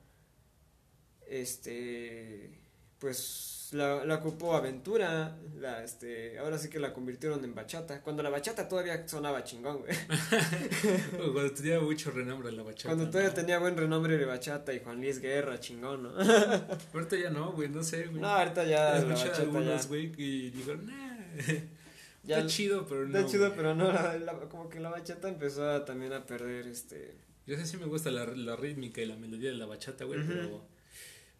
Este pues la, la ocupó Aventura, la este, ahora sí que la convirtieron en bachata, cuando la bachata todavía sonaba chingón, güey. Cuando tenía mucho renombre la bachata. Cuando todavía ¿no? tenía buen renombre de bachata y Juan Luis Guerra, chingón, ¿no? Ahorita ya no, güey, no sé, güey. No, ahorita ya Escuché algunos, güey, y dijeron, nah. ya Está chido, pero no. está chido, güey. pero no, la- la- como que la bachata empezó a, también a perder este Yo sé si me gusta la, la rítmica y la melodía de la bachata, güey, Ujú. pero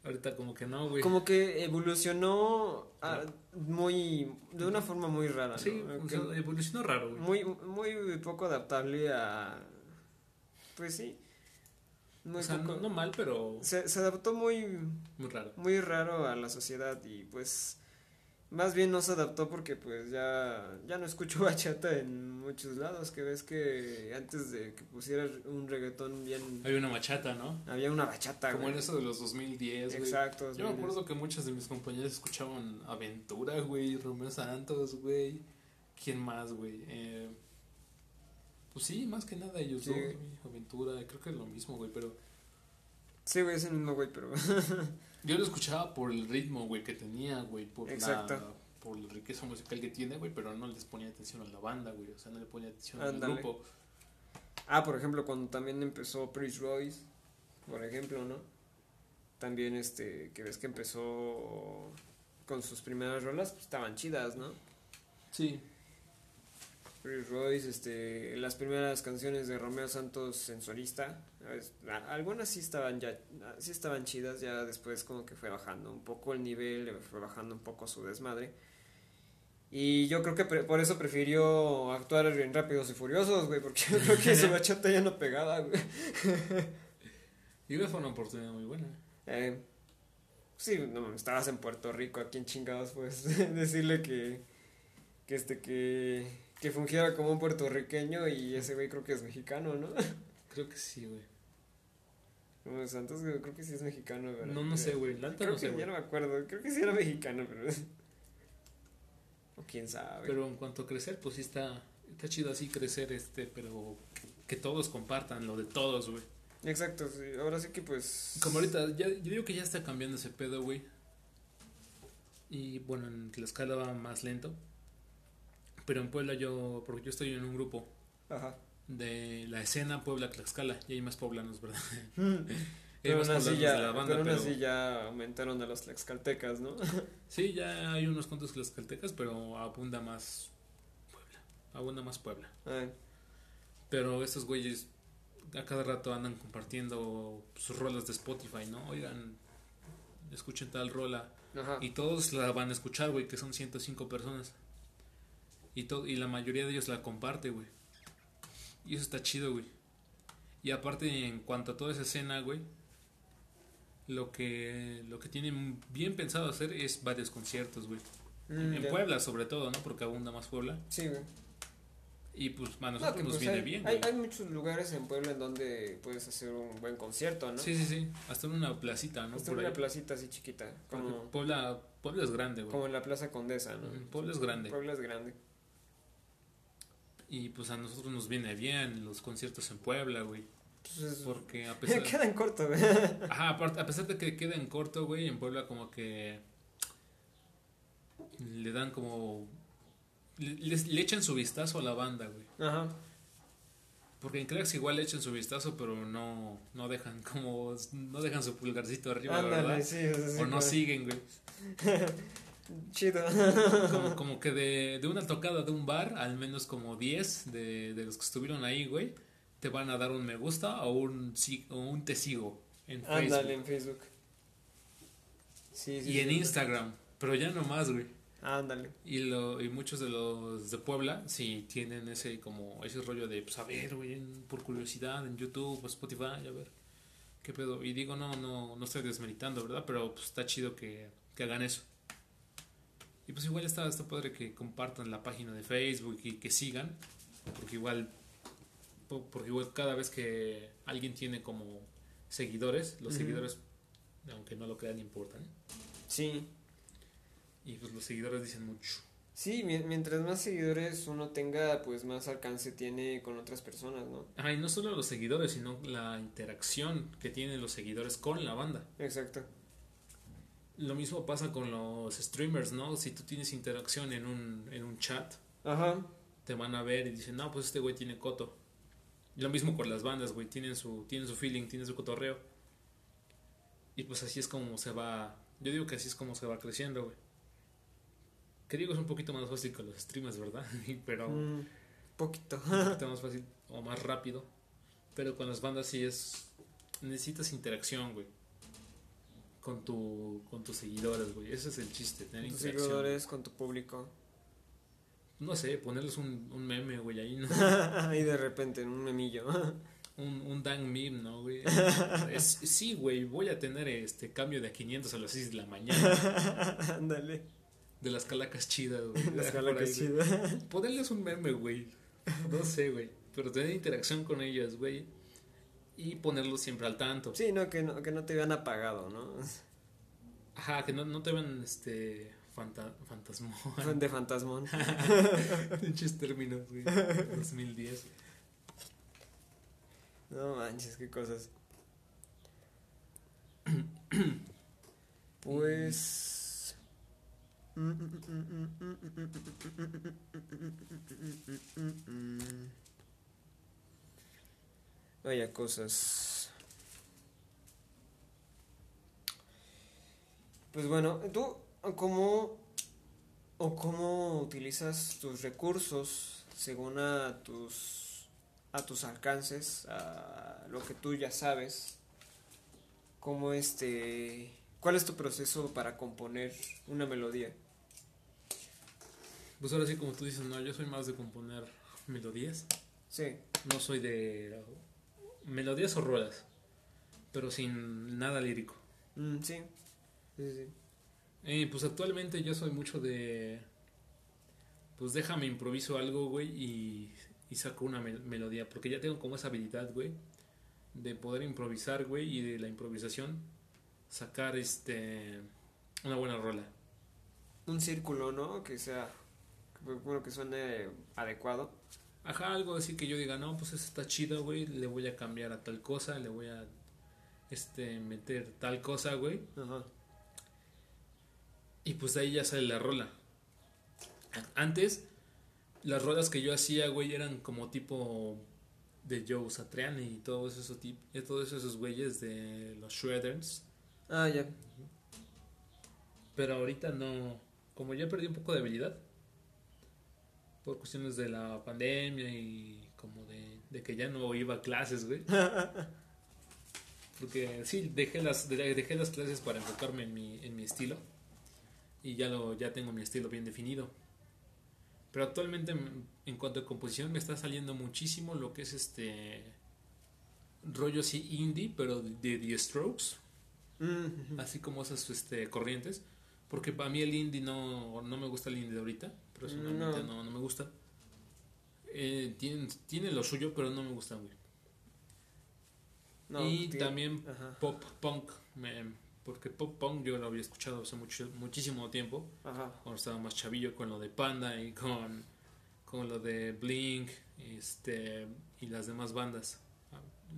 ahorita como que no, güey. como que evolucionó a- muy de una forma muy rara, Sí, ¿no? o sea, evolucionó raro, güey. muy muy poco adaptable a pues sí. Muy o sea, poco- no, no mal, pero se, se adaptó muy muy raro. muy raro a la sociedad y pues más bien no se adaptó porque pues ya ya no escucho bachata en muchos lados que ves que antes de que pusiera un reggaetón bien Hay una bachata, ¿no? había una bachata Como güey. en eso de los 2010, güey. exacto Yo me acuerdo que muchos de mis compañeros escuchaban Aventura, güey, Romeo Santos, güey. ¿Quién más, güey? Eh, pues sí, más que nada ellos Sí. dos, güey. Aventura, creo que es lo mismo, güey, pero sí güey es el mismo güey pero yo lo escuchaba por el ritmo, güey, que tenía, güey, por Exacto. la por la riqueza musical que tiene, güey, pero no les ponía atención a la banda, güey, o sea, no le ponía atención al grupo. ah por ejemplo cuando también empezó Prince Royce por ejemplo no también este que ves que empezó con sus primeras rolas pues estaban chidas no Sí. Prince Royce, este, las primeras canciones de Romeo Santos en solista, algunas sí estaban ya, sí estaban chidas, ya después como que fue bajando un poco el nivel, fue bajando un poco su desmadre. Y yo creo que pre- por eso prefirió actuar en Rápidos y Furiosos, güey, porque yo creo que su bachata ya no pegaba, güey. Y fue una oportunidad muy buena. Eh, sí, no, estabas en Puerto Rico, ¿a quién chingados puedes decirle que, que este, que, que fungiera como un puertorriqueño y ese güey creo que es mexicano, ¿no? Creo que sí, güey. Como Santos güey, creo que sí es mexicano, ¿verdad? No, no sé, güey. La neta Creo no sé, que ya güey. no me acuerdo, creo que sí era mexicano, pero... O quién sabe. Pero en cuanto a crecer, pues sí está, está chido así crecer, este, pero que, que todos compartan lo de todos, güey. Exacto, sí, ahora sí que pues... Como ahorita, ya, yo digo que ya está cambiando ese pedo, güey. Y bueno, en la escala va más lento. Pero en Puebla yo, porque yo estoy en un grupo Ajá. de la escena Puebla-Tlaxcala, y hay más poblanos, ¿verdad? Pero aún así ya, pero aún pero- así ya aumentaron a los tlaxcaltecas, ¿no? Sí, ya hay unos cuantos tlaxcaltecas, pero abunda más Puebla. Abunda más Puebla. Ah, Pero estos güeyes a cada rato andan compartiendo sus rolas de Spotify, ¿no? Oigan, escuchen tal rola. Ajá. Y todos la van a escuchar, güey, que son 105 personas. Y, to- y la mayoría de ellos la comparte, güey. Y eso está chido, güey. Y aparte, en cuanto a toda esa escena, güey, lo que, lo que tienen bien pensado hacer es varios conciertos, güey. Mm, en ya. Puebla, sobre todo, ¿no? Porque abunda más Puebla. Sí, güey. Y pues a No, nosotros que, nos pues, viene hay, bien, hay, hay muchos lugares en Puebla en donde puedes hacer un buen concierto, ¿no? Sí, sí, sí. Hasta en una placita, ¿no? Está Por en una ahí. placita así chiquita, como, Puebla, Puebla es grande, güey. como en la Plaza Condesa, ¿no? Puebla es grande. Puebla es grande. Y pues a nosotros nos viene bien los conciertos en Puebla, güey. Entonces, Porque a pesar, queda en corto, güey. Ajá, a pesar de que queda en corto, güey, en Puebla como que le dan como... Le, le echan su vistazo a la banda, güey. Ajá. Porque en Cracks igual le echan su vistazo, pero no, no dejan como... No dejan su pulgarcito arriba, Ándale, ¿verdad? sí, o sea, sí, o no siguen, güey. Chido. Como, como que de, de una tocada de un bar, al menos como 10 de, de los que estuvieron ahí, güey, te van a dar un me gusta o un, o un te sigo. en Ándale, Facebook en Facebook. Sí, sí, y en. Instagram, pero ya no más, güey. Ándale. Y, lo, y muchos de los de Puebla sí tienen ese como ese rollo de pues a ver, güey, por curiosidad en YouTube, Spotify, a ver qué pedo. Y digo, no, no, no estoy desmeritando, ¿verdad? Pero pues está chido que, que hagan eso. Y pues igual está, está padre que compartan la página de Facebook y que sigan, porque igual, po- porque igual cada vez que alguien tiene como seguidores, los seguidores, aunque no lo crean, importan. Sí. Y pues los seguidores dicen mucho. Sí, mi- mientras más seguidores uno tenga, pues más alcance tiene con otras personas, ¿no? Ajá, y no solo los seguidores, sino la interacción que tienen los seguidores con la banda. Exacto. Lo mismo pasa con los streamers, ¿no? Si tú tienes interacción en un, en un chat, Ajá. te van a ver y dicen, no, pues este güey tiene coto. Y lo mismo con las bandas, güey, tienen su, tienen su feeling, tienen su cotorreo. Y pues así es como se va, yo digo que así es como se va creciendo, güey. Que digo, es un poquito más fácil con los streamers, ¿verdad? Pero... Mm, poquito. un poquito más fácil o más rápido. Pero con las bandas sí es. Necesitas interacción, güey. Con, tu, con tus seguidores, güey. Ese es el chiste, tener Tus interacción. seguidores con tu público. No sé, ponerles un, un meme, güey, ahí, ¿no? y de repente en un memillo. Un, un dang meme, ¿no, güey? Es- sí, güey, voy a tener este cambio de a 500 a las 6 de la mañana. Ándale. De las calacas chidas, güey. Las calacas ahí, chidas. Ponerles un meme, güey. No sé, güey. Pero tener interacción con ellas, güey. Y ponerlos siempre al tanto. Sí, no que, no, que no te vean apagado, ¿no? Ajá, que no, no te ven este fanta, fantasmón. De fantasmón. Pinches términos, güey. 2010. No manches, qué cosas. Pues. Vaya cosas. Pues bueno, tú cómo o cómo utilizas tus recursos según a tus a tus alcances, a lo que tú ya sabes. ¿Cómo este cuál es tu proceso para componer una melodía? Pues ahora sí, como tú dices, no, yo soy más de componer melodías. Sí. No soy de melodías o ruedas, pero sin nada lírico. Mm, sí. Sí, sí, sí. Eh, pues actualmente yo soy mucho de. Pues déjame improviso algo, güey, y, y saco una mel- melodía. Porque ya tengo como esa habilidad, güey, de poder improvisar, güey, y de la improvisación sacar este. Una buena rola. Un círculo, ¿no? Que sea bueno, que suene adecuado. Ajá, algo así que yo diga, no, pues eso está chido, güey, le voy a cambiar a tal cosa, le voy a este meter tal cosa, güey. Ajá. Y pues de ahí ya sale la rola. Antes, las rolas que yo hacía, güey, eran como tipo de Joe Satriani y todos esos eh, todos esos güeyes de los Shredders. Ah, ya. Pero ahorita no, como ya perdí un poco de habilidad por cuestiones de la pandemia y como de, de que ya no iba a clases, güey. Porque sí, dejé las, de- dejé las clases para enfocarme en mi, en mi estilo. Y ya, lo, ya tengo mi estilo bien definido. Pero actualmente, en- cuanto a composición, me está saliendo muchísimo lo que es este rollo así indie, pero de The Strokes Mm, así como esas este, corrientes. Porque para mí el indie no, no me gusta el indie de ahorita. Personalmente no, No. no, me gusta. Eh, tiene, tiene lo suyo, pero no me gusta, güey. no, y tío. también Ajá. pop punk. me- porque pop punk yo lo había escuchado hace mucho, muchísimo tiempo. Ajá. Cuando estaba más chavillo con lo de Panda y con, con lo de Blink este, y las demás bandas.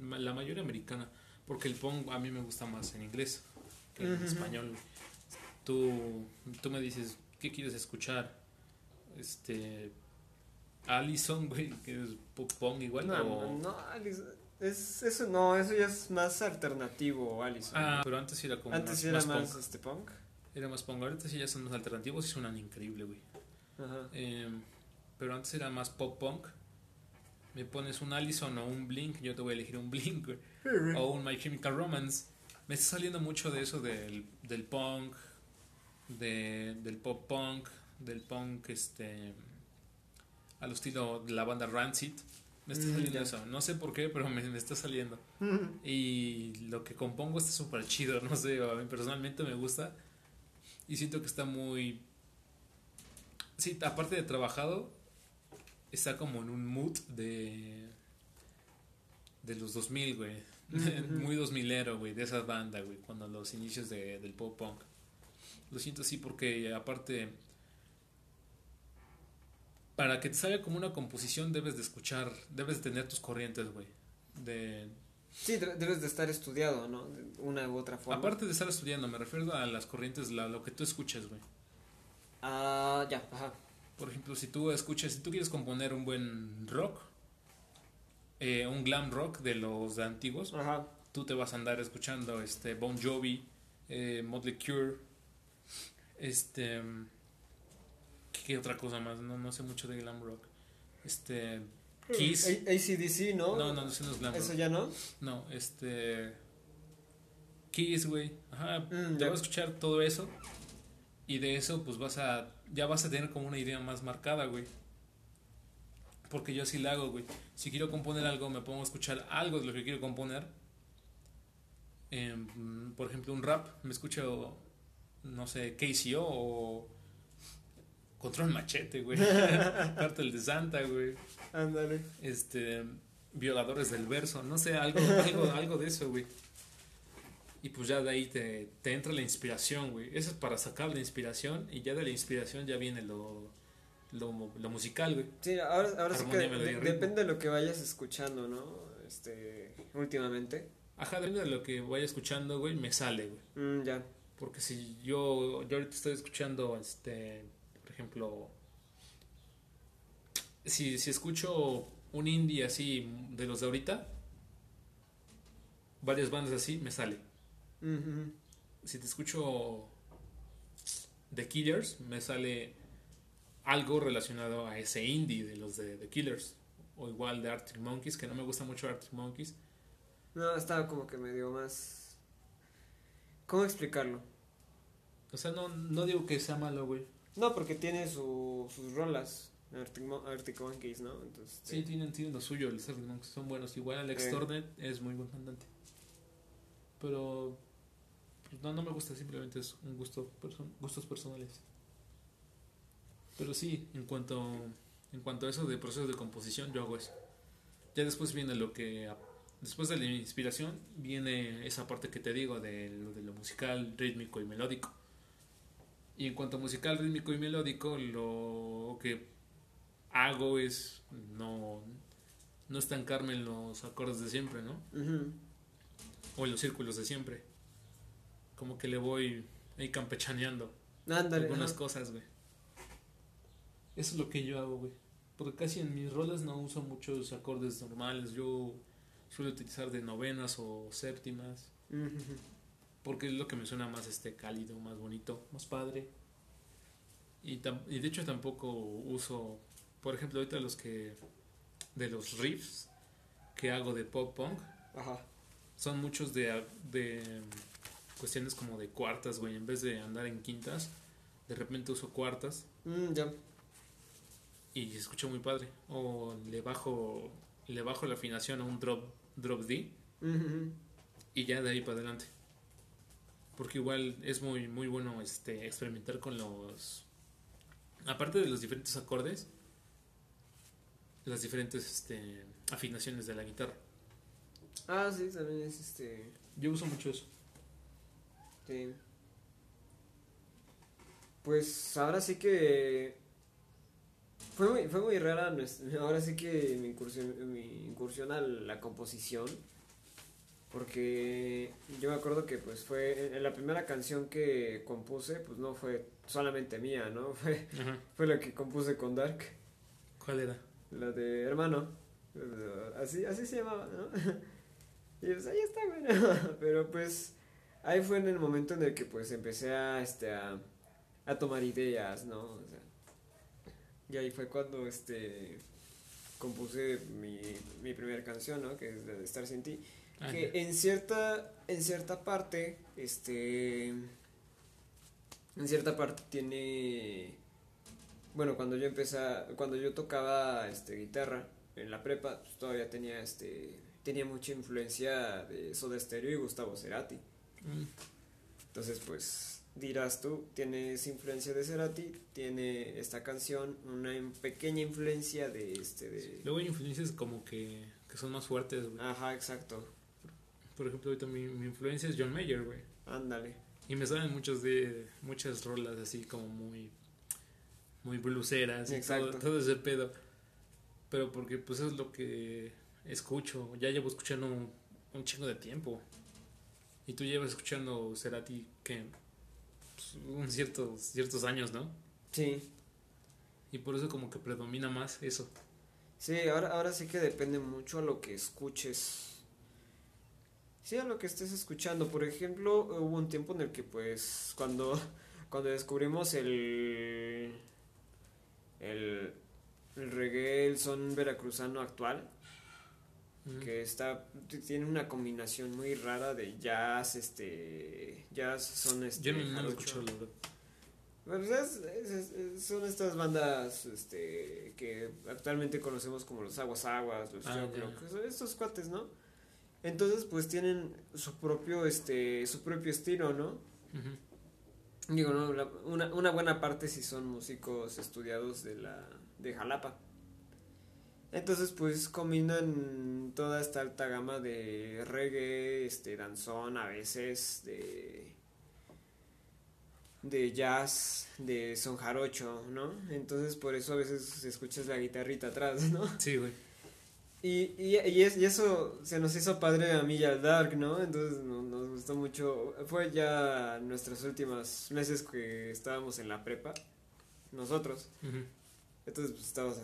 La mayoría americana. Porque el punk a mí me gusta más en inglés que en español. Tú, tú me dices, ¿qué quieres escuchar? Este. Allison, güey, que es pop punk igual. No, o- no, Alice, es, eso no, eso ya es más alternativo, Alison. Ah, pero antes era como Antes más, era más más, punk. este punk. Era más punk. Ahorita sí ya son más alternativos y suenan increíble, güey. Ajá. Eh, pero antes era más pop punk. Me pones un Allison o un Blink, yo te voy a elegir un Blink, güey. O un My Chemical Romance. Me está saliendo mucho de eso del, del punk, de, del pop punk, del punk este al estilo de la banda Rancid. Me está Mm, saliendo eso. No sé por qué, pero me, me está saliendo. Y lo que compongo está súper chido. No sé, a mí personalmente me gusta. Y siento que está muy. Sí, aparte de trabajado, está como en un mood de. De los 2000, güey. Ujú. Muy 2000ero, güey, de esa banda, güey, cuando los inicios de, del pop punk. Lo siento así porque, aparte. Para que te salga como una composición, debes de escuchar, debes de tener tus corrientes, güey. De, Sí, de- debes de estar estudiado, ¿no? De una u otra forma. Aparte de estar estudiando, me refiero a las corrientes, la- lo que tú escuchas, güey. Ah, ya, ajá. Por ejemplo, si tú escuchas, si tú quieres componer un buen rock, eh, un glam rock de los antiguos, Ajá. tú te vas a andar escuchando este Bon Jovi, eh, Motley Crue, este, ¿qué otra cosa más? No, no sé mucho de glam rock. Este, Kiss. A- ACDC, ¿no? No, no, eso no es glam Eso rock. ya no. No, este, Kiss, güey. Ajá, Mm, ya. vas a escuchar todo eso y de eso pues vas a, ya vas a tener como una idea más marcada, güey. Porque yo así la hago, güey. Si quiero componer algo, me pongo a escuchar algo de lo que quiero componer. Em, por ejemplo, un rap, me escucho, no sé, KCO o Control Machete, güey. Cartel de Santa, güey. Ándale. Este, violadores del verso, no sé, algo, algo, algo de eso, güey. Y pues ya de ahí te, te entra la inspiración, güey. Eso es para sacar la inspiración y ya de la inspiración ya viene lo, lo, lo musical, güey. Sí, ahora, ahora sí que de- depende de lo que vayas escuchando, ¿no? Este, últimamente. Ajá, depende de lo que vaya escuchando, güey, me sale, güey. Mm, ya. Porque si yo, yo ahorita estoy escuchando, este, ejemplo, si, si escucho un indie así de los de ahorita, varias bandas así, me sale. Si te escucho The Killers, me sale algo relacionado a ese indie de los de The Killers. O igual de Arctic Monkeys, que no me gusta mucho Arctic Monkeys. No, estaba como que medio más... ¿Cómo explicarlo? O sea, no, no digo que sea malo, güey. No, porque tiene su, sus rolas. Arctic, Mon- Arctic Monkeys, ¿no? Entonces, Sí, tienen, tienen lo suyo, los Arctic Monkeys son buenos. Igual Alex Eh. Turner es muy buen cantante. Pero pues, no, no me gusta, simplemente es un gusto, perso- gustos personales. Pero sí, en cuanto, en cuanto a eso de proceso de composición, yo hago eso. Ya después viene lo que, después de la inspiración, viene esa parte que te digo de lo, de lo musical, rítmico y melódico. Y en cuanto a musical, rítmico y melódico, lo que hago es no, no estancarme en los acordes de siempre, ¿no? O en los círculos de siempre. Como que le voy ahí campechaneando Ándale. algunas ajá. cosas, güey. Eso es lo que yo hago, güey. Porque casi en mis rolas no uso muchos acordes normales. Yo suelo utilizar de novenas o séptimas. Ujú. Porque es lo que me suena más este cálido, más bonito, más padre. Y, tam- y de hecho tampoco uso, por ejemplo, ahorita los que de los riffs que hago de pop punk Ajá. son muchos de, de cuestiones como de cuartas, güey. En vez de andar en quintas, de repente uso cuartas Mm, ya. y se escucha muy padre. O le bajo, le bajo la afinación a un drop, drop D y ya de ahí para adelante. Porque igual es muy, muy bueno este, experimentar con los... Aparte de los diferentes acordes, las diferentes este, afinaciones de la guitarra. Ah, sí, también es este... Yo uso mucho eso. Sí. Pues ahora sí que fue muy, fue muy rara, ahora sí que mi incursión, mi incursión a la composición, porque yo me acuerdo que pues fue en la primera canción que compuse, pues no fue solamente mía, ¿no? Fue, Ajá. fue la que compuse con Dark, ¿Cuál era? la de Hermano, así, así se llamaba, ¿no? Y pues ahí está, bueno, pero pues ahí fue en el momento en el que pues empecé a, este, a, a tomar ideas, ¿no? O sea, y ahí fue cuando, este, compuse mi, mi primera canción, ¿no? Que es de Estar Sin Ti. Que en cierta en cierta parte este en cierta parte tiene bueno cuando yo empecé a- cuando yo tocaba este guitarra en la prepa pues, todavía tenía este tenía mucha influencia de Soda Stereo y Gustavo Cerati. Mm, entonces pues dirás tú tiene esa influencia de Cerati tiene esta canción una pequeña influencia de este de Luego hay influencias como que, que son más fuertes, güey. ajá exacto Por ejemplo, ahorita mi, mi influencia es John Mayer, güey. ándale Y me salen muchos de muchas rolas así como muy muy bluseras y todo, Exacto. todo ese pedo. Pero porque pues es lo que escucho, ya llevo escuchando un, un chingo de tiempo. Y tú llevas escuchando Cerati que pues, un ciertos ciertos años, ¿no? sí Y por eso como que predomina más eso. Sí, ahora, ahora sí que depende mucho a lo que escuches. Sí, a lo que estés escuchando. Por ejemplo, hubo un tiempo en el que pues cuando, cuando descubrimos el, el, el reggae, el son veracruzano actual, Mm. que está tiene una combinación muy rara de jazz, este, jazz, son este, Yo no, escucho. Pues es- es- es- son estas bandas este, que actualmente conocemos como los Aguas Aguas, los Ah, que son estos cuates, ¿no? Entonces, pues tienen su propio, este, su propio estilo, ¿no? Digo, no, La- una, una buena parte sí son músicos estudiados de la, de Jalapa. Entonces, pues combinan toda esta alta gama de reggae, este, danzón, a veces, de de jazz, de son jarocho, ¿no? Entonces por eso a veces escuchas la guitarrita atrás, ¿no? Sí, güey. Y, y, y, es- y eso se nos hizo padre a mí y al Dark, ¿no? Entonces no- nos gustó mucho. Fue ya nuestros últimos meses que estábamos en la prepa, nosotros. Ujú. Entonces pues estábamos.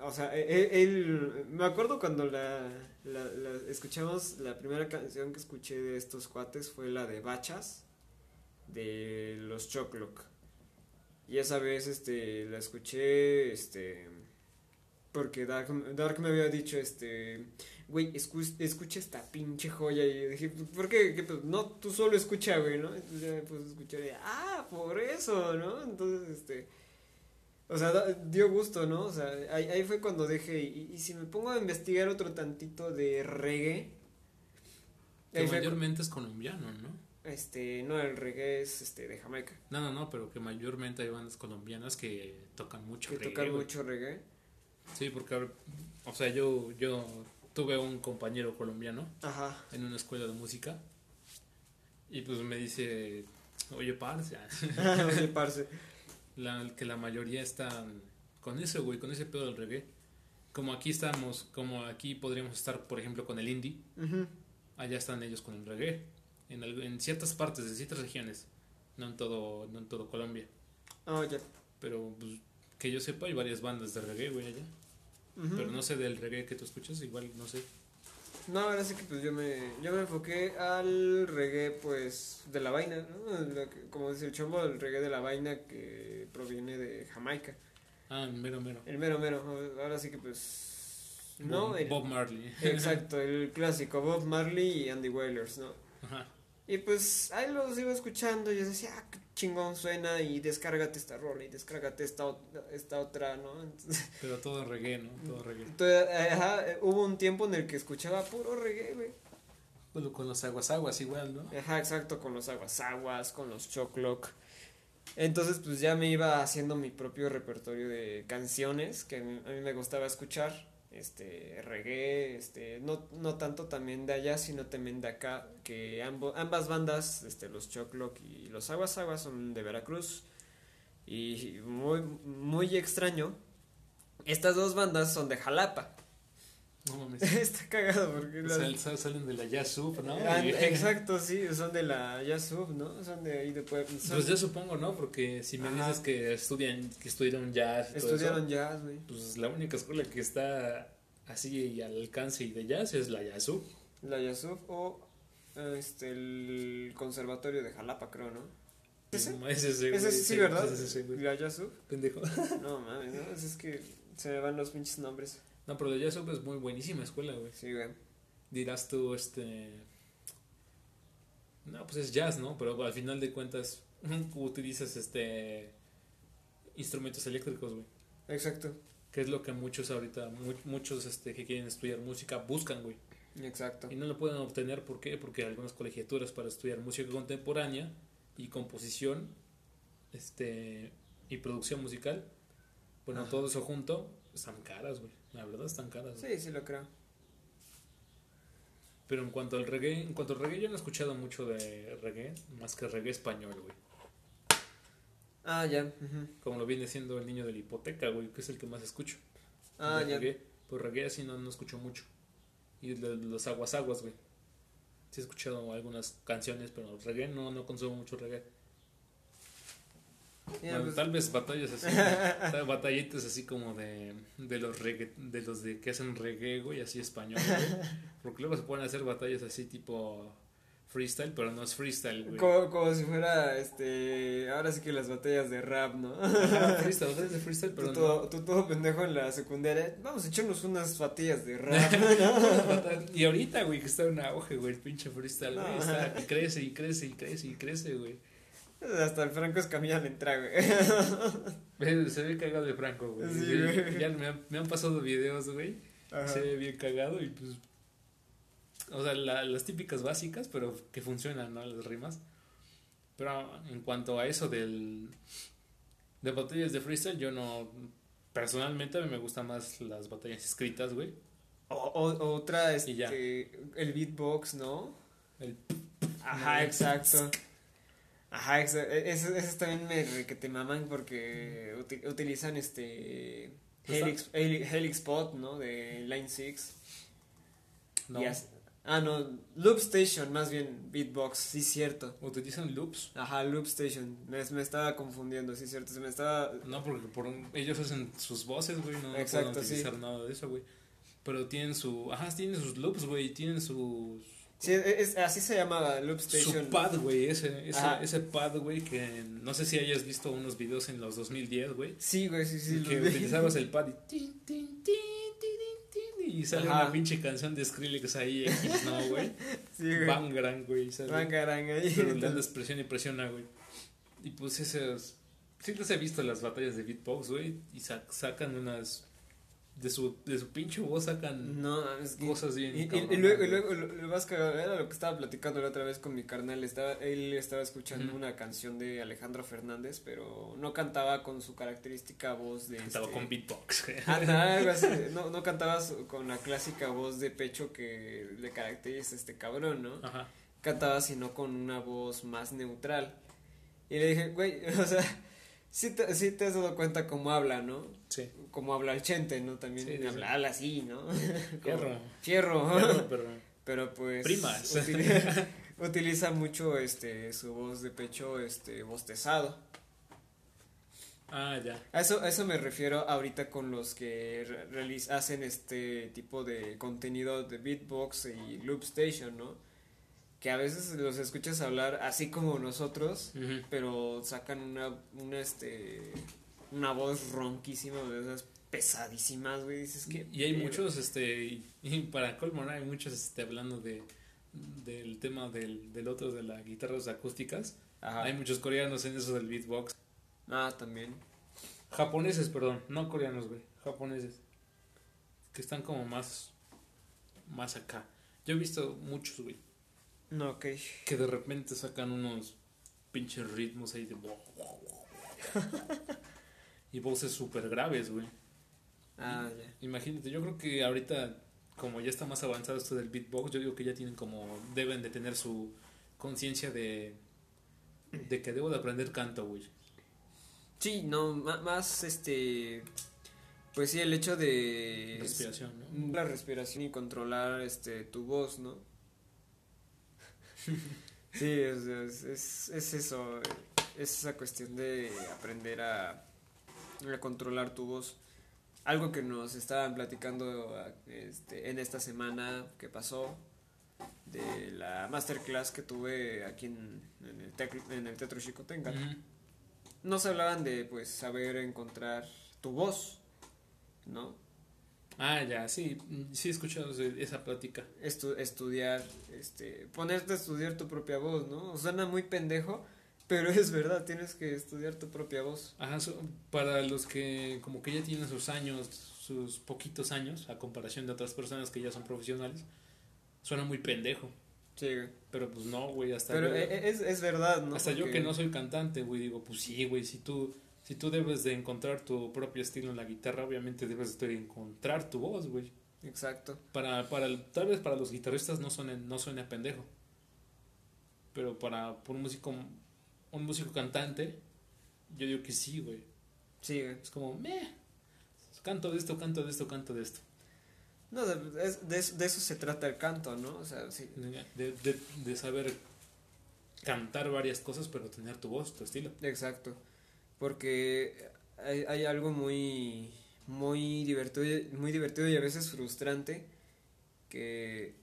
O sea, e- e- él, me acuerdo cuando la, la, la- escuchamos, la primera canción que escuché de estos cuates fue la de Bachas, de los Choclock. Y esa vez, este, la escuché, este, porque Dark, Dark me había dicho, este, güey, escu- escucha esta pinche joya. Y yo dije, ¿por qué? ¿Qué? No, tú solo escucha, güey, ¿no? Entonces ya me puse a escuchar y, ah, por eso, ¿no? Entonces, este, o sea, da- dio gusto, ¿no? O sea, ahí, ahí fue cuando dejé, y, y si me pongo a investigar otro tantito de reggae, Que fue mayormente es colombiano, ¿no? este, no, el reggae es, este, de Jamaica, No, no, no, pero que mayormente hay bandas colombianas que tocan mucho que reggae, tocan güey. mucho reggae. Sí, porque, o sea, yo, yo tuve un compañero colombiano Ajá. en una escuela de música y pues me dice, oye, parce, Oye, parce. la, que la mayoría están con eso, güey, con ese pedo del reggae. Como aquí estamos, como aquí podríamos estar, por ejemplo, con el indie, Ujú. allá están ellos con el reggae. En, al- en ciertas partes de ciertas regiones, no en todo, no en todo Colombia. Ah, ya. Pero pues, que yo sepa, hay varias bandas de reggae, güey, allá. Ujú. Pero no sé del reggae que tú escuchas, igual no sé. No, ahora sí que pues yo me, yo me enfoqué al reggae pues de la vaina, ¿no? Como dice el chombo, el reggae de la vaina que proviene de Jamaica. Ah, mero, mero. El mero mero, ahora sí que pues... No, Bob, el- Bob Marley. Exacto, el clásico Bob Marley y Andy Wailers, ¿no? Ajá. Y pues ahí los iba escuchando y yo decía, ah, qué chingón suena y descárgate esta rola y descárgate esta, esta otra, ¿no? Entonces, Pero todo reggae, ¿no? Todo reggae. entonces, ajá, hubo un tiempo en el que escuchaba puro reggae, güey. Bueno, con los aguas aguas igual, ¿no? Ajá, exacto, con los aguas aguas, con los chocloc. Entonces, pues ya me iba haciendo mi propio repertorio de canciones que a mí me gustaba escuchar. Este, reggae, este, no, no tanto también de allá, sino también de acá, que ambo- ambas bandas, este, los Chocloc y los Aguas Aguas son de Veracruz. Y muy, muy extraño, estas dos bandas son de Jalapa. No mames. Está cagado porque Sal- sal- salen de la Jazz Sub, ¿no? Ah, Y- exacto, sí, son de la Yasub, ¿no? Son de ahí de Puebla. Pues yo supongo, ¿no? Porque si me Ajá. dices que estudian, que estudiaron jazz y todo estudiaron eso, jazz, güey. pues la única escuela que está así al alcance y de jazz es la Jazz Sub. La Yasub o este el conservatorio de Jalapa, creo, ¿no? ¿Ese? Ese, ese, Ese sí, ¿verdad? ese. La Yasub. Pendejo. No mames, no, es que se me van los pinches nombres. No, pero la Jazz Sub es muy buenísima escuela, güey. Sí, güey. dirás tú, este... No, pues es jazz, ¿no? Pero al final de cuentas utilizas este instrumentos eléctricos, güey. Exacto. Que es lo que muchos ahorita, muchos este, que quieren estudiar música buscan, güey. Exacto. Y no lo pueden obtener, ¿por qué? Porque algunas colegiaturas para estudiar música contemporánea y composición este y producción musical, bueno, todo eso junto, están caras, güey. La verdad están caras. Sí, sí lo creo. Pero en cuanto al reggae, en cuanto al reggae, yo no he escuchado mucho de reggae, más que reggae español, güey. Ah, ya. Como lo viene siendo el niño de la hipoteca, güey, que es el que más escucho. Ah, ya. Reggae. Pues reggae así no, no escucho mucho. Y los aguas aguas, güey. Sí he escuchado algunas canciones, pero reggae no, no consumo mucho reggae. Pues. Tal vez batallas así, batallitas así como de, de los reggae, de los de que hacen reggae, güey, así español, Porque luego se pueden hacer batallas así tipo freestyle, pero no es freestyle, güey. Como, como si fuera, este, ahora sí que las batallas de rap, ¿no? freestyle, batallas de freestyle, pero tú, todo, tú todo pendejo en la secundaria, vamos a echarnos unas batallas de rap, ¿no? y ahorita, güey, que está en auge, güey, el pinche freestyle, güey, está, crece y crece y crece y crece, güey. Hasta el Franco Escamilla le entra, güey. Se ve cagado de Franco, güey. Sí, güey. Ya me han, me han, pasado videos, güey. Se ve bien cagado y pues. O sea, las típicas básicas, pero que funcionan, ¿no? Las rimas. Pero en cuanto a eso del. De batallas de freestyle, yo no. Personalmente a mí me gustan más las batallas escritas, güey. O, otra, este. El beatbox, ¿no? El. Ajá, exacto. Ajá, eso, eso también me que te maman porque utilizan este Helix, Helix Pod, ¿no? De Line 6. No. ah, no, Loop Station, más bien Beatbox, sí cierto. ¿Utilizan loops? Ajá, Loop Station. Me, me estaba confundiendo, sí cierto. Se me estaba... No, porque por ellos hacen sus voces, güey, no, Exacto, pueden utilizar nada de eso, güey. Pero tienen su... Ajá, tienen sus loops, güey, tienen sus Sí, es, así se llamaba Loop Station. Su pad, güey, ese, ese, ese, pad, güey, que no sé si hayas visto unos videos en los 2010, güey. Sí, güey, sí, sí. Que utilizabas el pad y... Y sale una pinche canción de Skrillex ahí, X, ¿no, güey? Sí, güey. Bangarang, güey. Bangarang ahí. Pero das presión y presiona, güey. Y pues esos... Sí les he visto las batallas de beatbox, güey, y sacan unas de su, de su pinche voz sacan cosas bien. Y, y, luego, y luego lo, más cagado era lo que estaba platicando la otra vez con mi carnal. Estaba, él estaba escuchando una canción de Alejandro Fernández, pero no cantaba con su característica voz de. Cantaba este con beatbox. no, no cantaba con la clásica voz de pecho que le caracteriza este cabrón, ¿no? Ajá. Cantaba sino con una voz más neutral. Y le dije, güey, o sea sí te, sí te has dado cuenta cómo habla, ¿no? Sí. Como habla el Chente, ¿no? También habla, así, ¿no? Fierro. Fierro. pero, pero pues... Primas. Utiliza, utiliza, mucho este su voz de pecho este bostezado. Ah, ya. A eso, a eso me refiero ahorita con los que hacen este tipo de contenido de beatbox y loop station, ¿no? Que a veces los escuchas hablar así como nosotros, pero sacan una, una, este, una voz ronquísima, de esas pesadísimas, güey, dices que... Y hay muchos, este, y, para colmo, hay muchos, este, hablando de, del tema del, del otro, de las guitarras acústicas, hay muchos coreanos en eso del beatbox. Ah, también. Japoneses, perdón, no coreanos, güey, japoneses, que están como más, más acá. Yo he visto muchos, güey no, ok. Que de repente sacan unos pinches ritmos ahí de... y voces súper graves, güey. Ah, ya. Imagínate, yo creo que ahorita, como ya está más avanzado esto del beatbox, yo digo que ya tienen como, deben de tener su conciencia de, de que debo de aprender canto, güey. Sí, no, más este, pues sí, el hecho de... Respiración, ¿no? La respiración y controlar este, tu voz, ¿no? Sí, es, es, es, eso, es esa cuestión de aprender a, a, controlar tu voz. Algo que nos estaban platicando este, en esta semana que pasó, de la masterclass que tuve aquí en, en el, en el Teatro Chicotenca. Nos hablaban de pues saber encontrar tu voz, ¿no? Ah, ya, sí, sí he escuchado esa plática. estudiar, este, ponerte a estudiar tu propia voz, ¿no? Suena muy pendejo, pero es verdad, tienes que estudiar tu propia voz. Ajá, para los que como que ya tienen sus años, sus poquitos años, a comparación de otras personas que ya son profesionales, suena muy pendejo. Sí, güey. Pero pues no, güey, hasta Pero e, e, es, es verdad, ¿no? Hasta yo que no soy cantante, güey, digo, pues sí, güey, si tú, si tú debes de encontrar tu propio estilo en la guitarra, obviamente debes de encontrar tu voz, güey. Exacto. Para, para, tal vez para los guitarristas no suene, no suene pendejo. Pero para un músico un músico cantante, yo digo que sí, güey. Sí, güey. Es como, meh, canto de esto, canto de esto, canto de esto. No, de, de, eso se trata el canto, ¿no? O sea, sí. De, de, de, saber cantar varias cosas, pero tener tu voz, tu estilo. Exacto. Porque hay, hay algo muy, muy divertido, muy divertido y a veces frustrante que,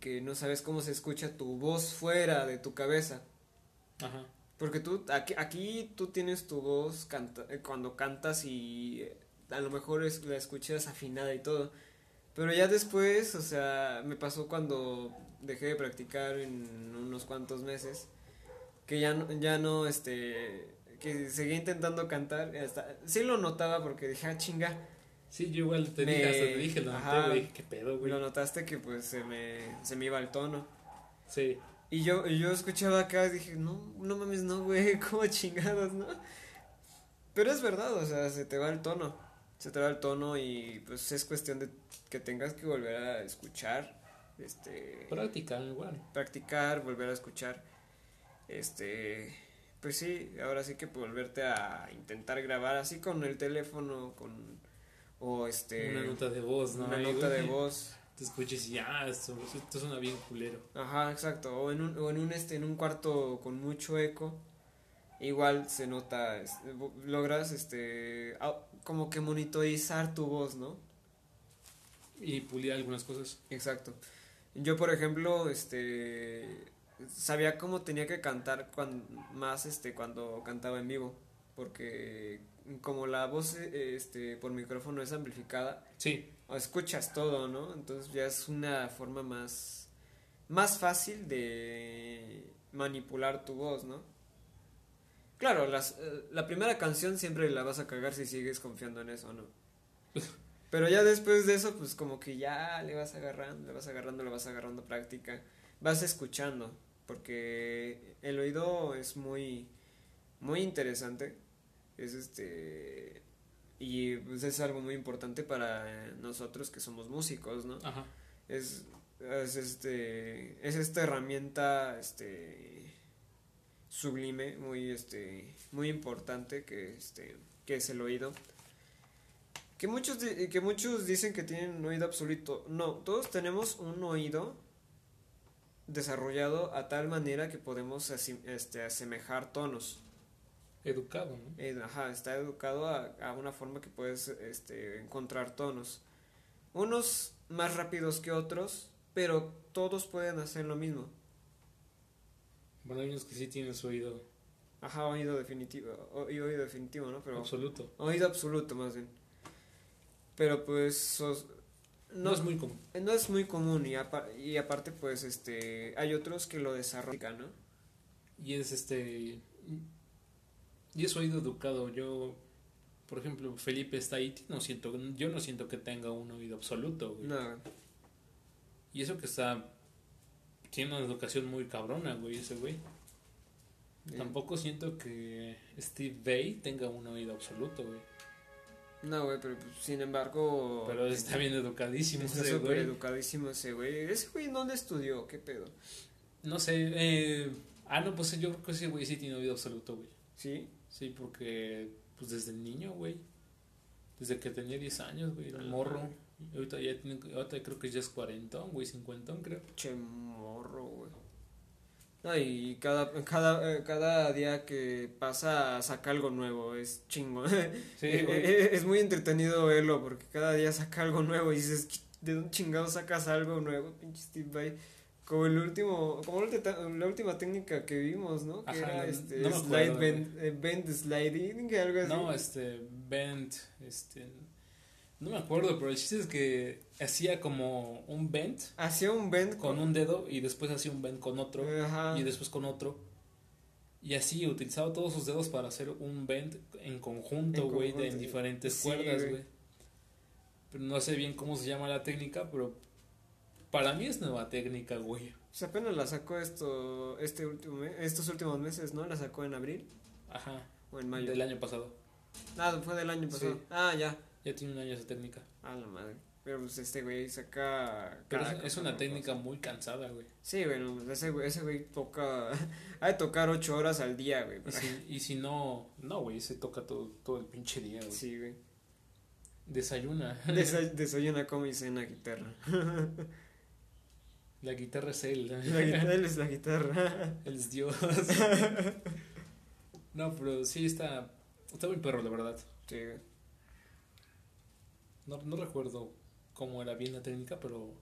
que no sabes cómo se escucha tu voz fuera de tu cabeza. Ajá. Porque tú, aquí, aquí tú tienes tu voz canta, eh, cuando cantas y eh, a lo mejor es, la escuchas afinada y todo. Pero ya después, o sea, me pasó cuando dejé de practicar en unos cuantos meses, que ya no, ya no, este, que seguía intentando cantar, hasta, sí lo notaba porque dije, ah, chinga. Sí, yo igual te dije, hasta te dije, lo noté, güey, qué pedo, güey. Lo notaste que pues se me, se me iba el tono. Sí. Y yo, yo escuchaba acá y dije, no, no mames, no, güey, como chingados, ¿no? Pero es verdad, o sea, se te va el tono. Se te va el tono y pues es cuestión de que tengas que volver a escuchar. Este. Practicar igual. Practicar, volver a escuchar. Este. Pues sí, ahora sí que volverte a intentar grabar así con el teléfono, con. O este. Una nota de voz, ¿no? Una nota de voz te escuches y ya, esto, esto suena bien culero. Ajá, exacto. O en un, o en un, este, en un cuarto con mucho eco, igual se nota, logras, este, como que monitorizar tu voz, ¿no? Y pulir algunas cosas. Exacto. Yo, por ejemplo, este, sabía cómo tenía que cantar cuando, más, este, cuando cantaba en vivo, porque como la voz, este, por micrófono es amplificada. Sí escuchas todo, ¿no? Entonces ya es una forma más, más fácil de manipular tu voz, ¿no? Claro, las, eh, la primera canción siempre la vas a cagar si sigues confiando en eso, ¿no? Pero ya después de eso, pues como que ya le vas agarrando, le vas agarrando, le vas agarrando práctica, vas escuchando, porque el oído es muy, muy interesante, es este, y pues es algo muy importante para nosotros que somos músicos, ¿no? Ajá. Es, es este es esta herramienta este sublime, muy este muy importante que este que es el oído. Que muchos que muchos dicen que tienen un oído absoluto. No, todos tenemos un oído desarrollado a tal manera que podemos este, asemejar tonos. Educado, ¿no? ajá, está educado a, una forma que puedes este, encontrar tonos. Unos más rápidos que otros, pero todos pueden hacer lo mismo. Bueno, hay unos que sí tienen su oído. Ajá, oído definitivo, oído definitivo, ¿no? Pero, absoluto. Oído absoluto, más bien. Pero pues no, es muy común. No es muy común y, y aparte pues este hay otros que lo desarrollan, ¿no? Y es este y es oído educado. Yo, por ejemplo, Felipe está ahí, no siento, yo no siento que tenga un oído absoluto, güey. No. Y eso que está, tiene una educación muy cabrona, güey, ese güey. Tampoco siento que Steve Bay tenga un oído absoluto, güey. No, güey, pero pues, sin embargo. Pero está bien educadísimo está ese güey. educadísimo ese güey. ¿Ese güey dónde estudió? ¿Qué pedo? No sé. Eh... Ah, no, pues yo creo que ese güey sí tiene oído absoluto, güey. ¿Sí? Sí, porque pues desde el niño, güey. Desde que tenía 10 años, güey, el morro. Y ahorita ya tiene, ahorita creo que ya es 40, güey, 50, creo. Che morro, güey. No, y cada, cada, eh, cada día que pasa saca algo nuevo, es chingo. Sí, es muy entretenido verlo porque cada día saca algo nuevo y dices, ¿de dónde chingado sacas algo nuevo, pinche Steve Vai? Como el último, como la última técnica que vimos, ¿no? Que era este slide bend, eh, bend, sliding, algo así. No, este bend, este No me acuerdo, pero el chiste es que hacía como un bend. Hacía un bend con, un dedo y después hacía un bend con otro. Y después con otro. Y así utilizaba todos sus dedos para hacer un bend en conjunto, güey, de en diferentes cuerdas, güey. Pero no sé bien cómo se llama la técnica, pero para mí es nueva técnica, güey. Pues apenas la sacó esto, este último estos últimos meses, ¿no? La sacó en abril. Ajá. O en mayo. Del año pasado. Ah, fue del año pasado. Ah, ya. Ya tiene un año esa técnica. Ah, la madre. Pero pues este güey saca. Pero es, una técnica muy cansada, güey. Sí, güey, ese güey, ese güey toca. ha de tocar ocho horas al día, güey. Y si, y si no. No, güey, se toca todo, todo el pinche día, güey. Sí, güey. Desayuna. desayuna, come y cena guitarra. La guitarra es él. La él es la guitarra. él es Dios. no, pero sí está. Está muy perro, la verdad. Sí, güey. No, no recuerdo cómo era bien la técnica, pero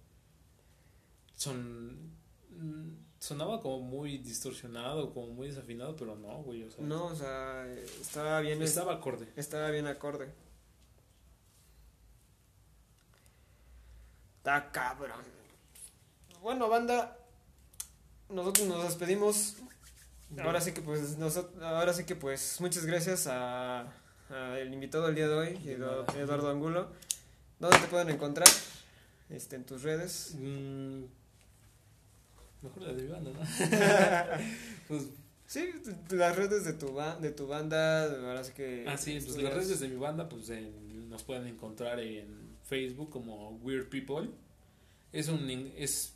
son mm, sonaba como muy distorsionado, como muy desafinado, pero no, güey, o sea, no, o sea, estaba bien estaba acorde. Estaba bien acorde. Está cabrón. Bueno, banda, nosotros nos despedimos. Ahora sí que pues nosotros, ahora sí que pues muchas gracias a, el invitado del día de hoy, Eduardo Angulo. ¿Dónde te pueden encontrar? Este, en tus redes. Mm, mejor la de mi banda, ¿no? pues sí, las redes de tu de tu banda, ahora sí que Ah, sí, pues las redes de mi banda pues nos pueden encontrar en Facebook como Weird People. Es un es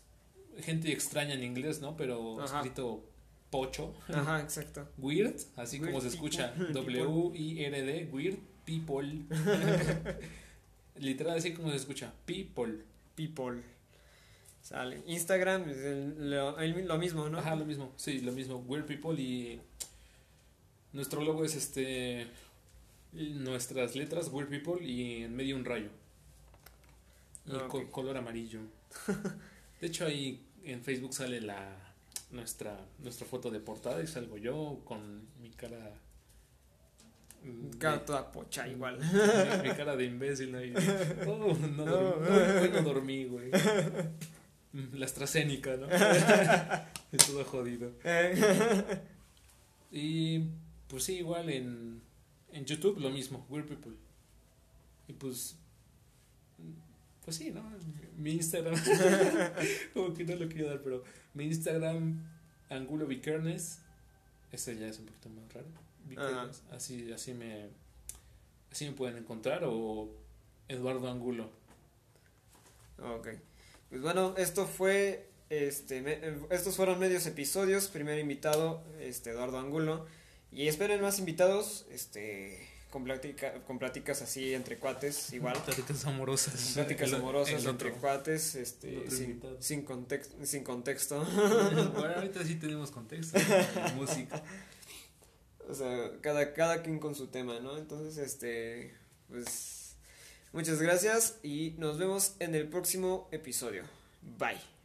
gente extraña en inglés, ¿no? Pero escrito pocho. Ajá, exacto. Weird, así como se escucha. W I R D, Weird People. Literal así como se escucha. People. People. Sale. Instagram, lo, mismo, ¿no? Ajá, lo mismo. Sí, lo mismo. Weird People y nuestro logo es este nuestras letras Weird People y en medio un rayo. Y ah, color amarillo. De hecho ahí en Facebook sale la nuestra nuestra foto de portada y salgo yo con mi cara cara toda pocha igual. Mi, cara de imbécil, ¿no? Oh, no, dormí, no, dormí, güey. La AstraZeneca, ¿no? Es todo jodido. Y pues sí, igual en, en YouTube lo mismo, Weird People. Y pues pues sí, ¿no? Mi Instagram, como que no lo quiero dar, pero mi Instagram, Angulo Vikernes, ese ya es un poquito más raro. Así, así me así me pueden encontrar o Eduardo Angulo. Ok. Pues bueno, esto fue este estos fueron medios episodios, primer invitado este Eduardo Angulo. Y esperen más invitados este con plática, con pláticas así entre cuates igual. Pláticas amorosas. Pláticas amorosas entre cuates este sin, sin, contexto sin contexto. Bueno ahorita sí tenemos contexto música o sea, cada, cada quien con su tema, ¿no? Entonces, este, pues, muchas gracias y nos vemos en el próximo episodio. Bye.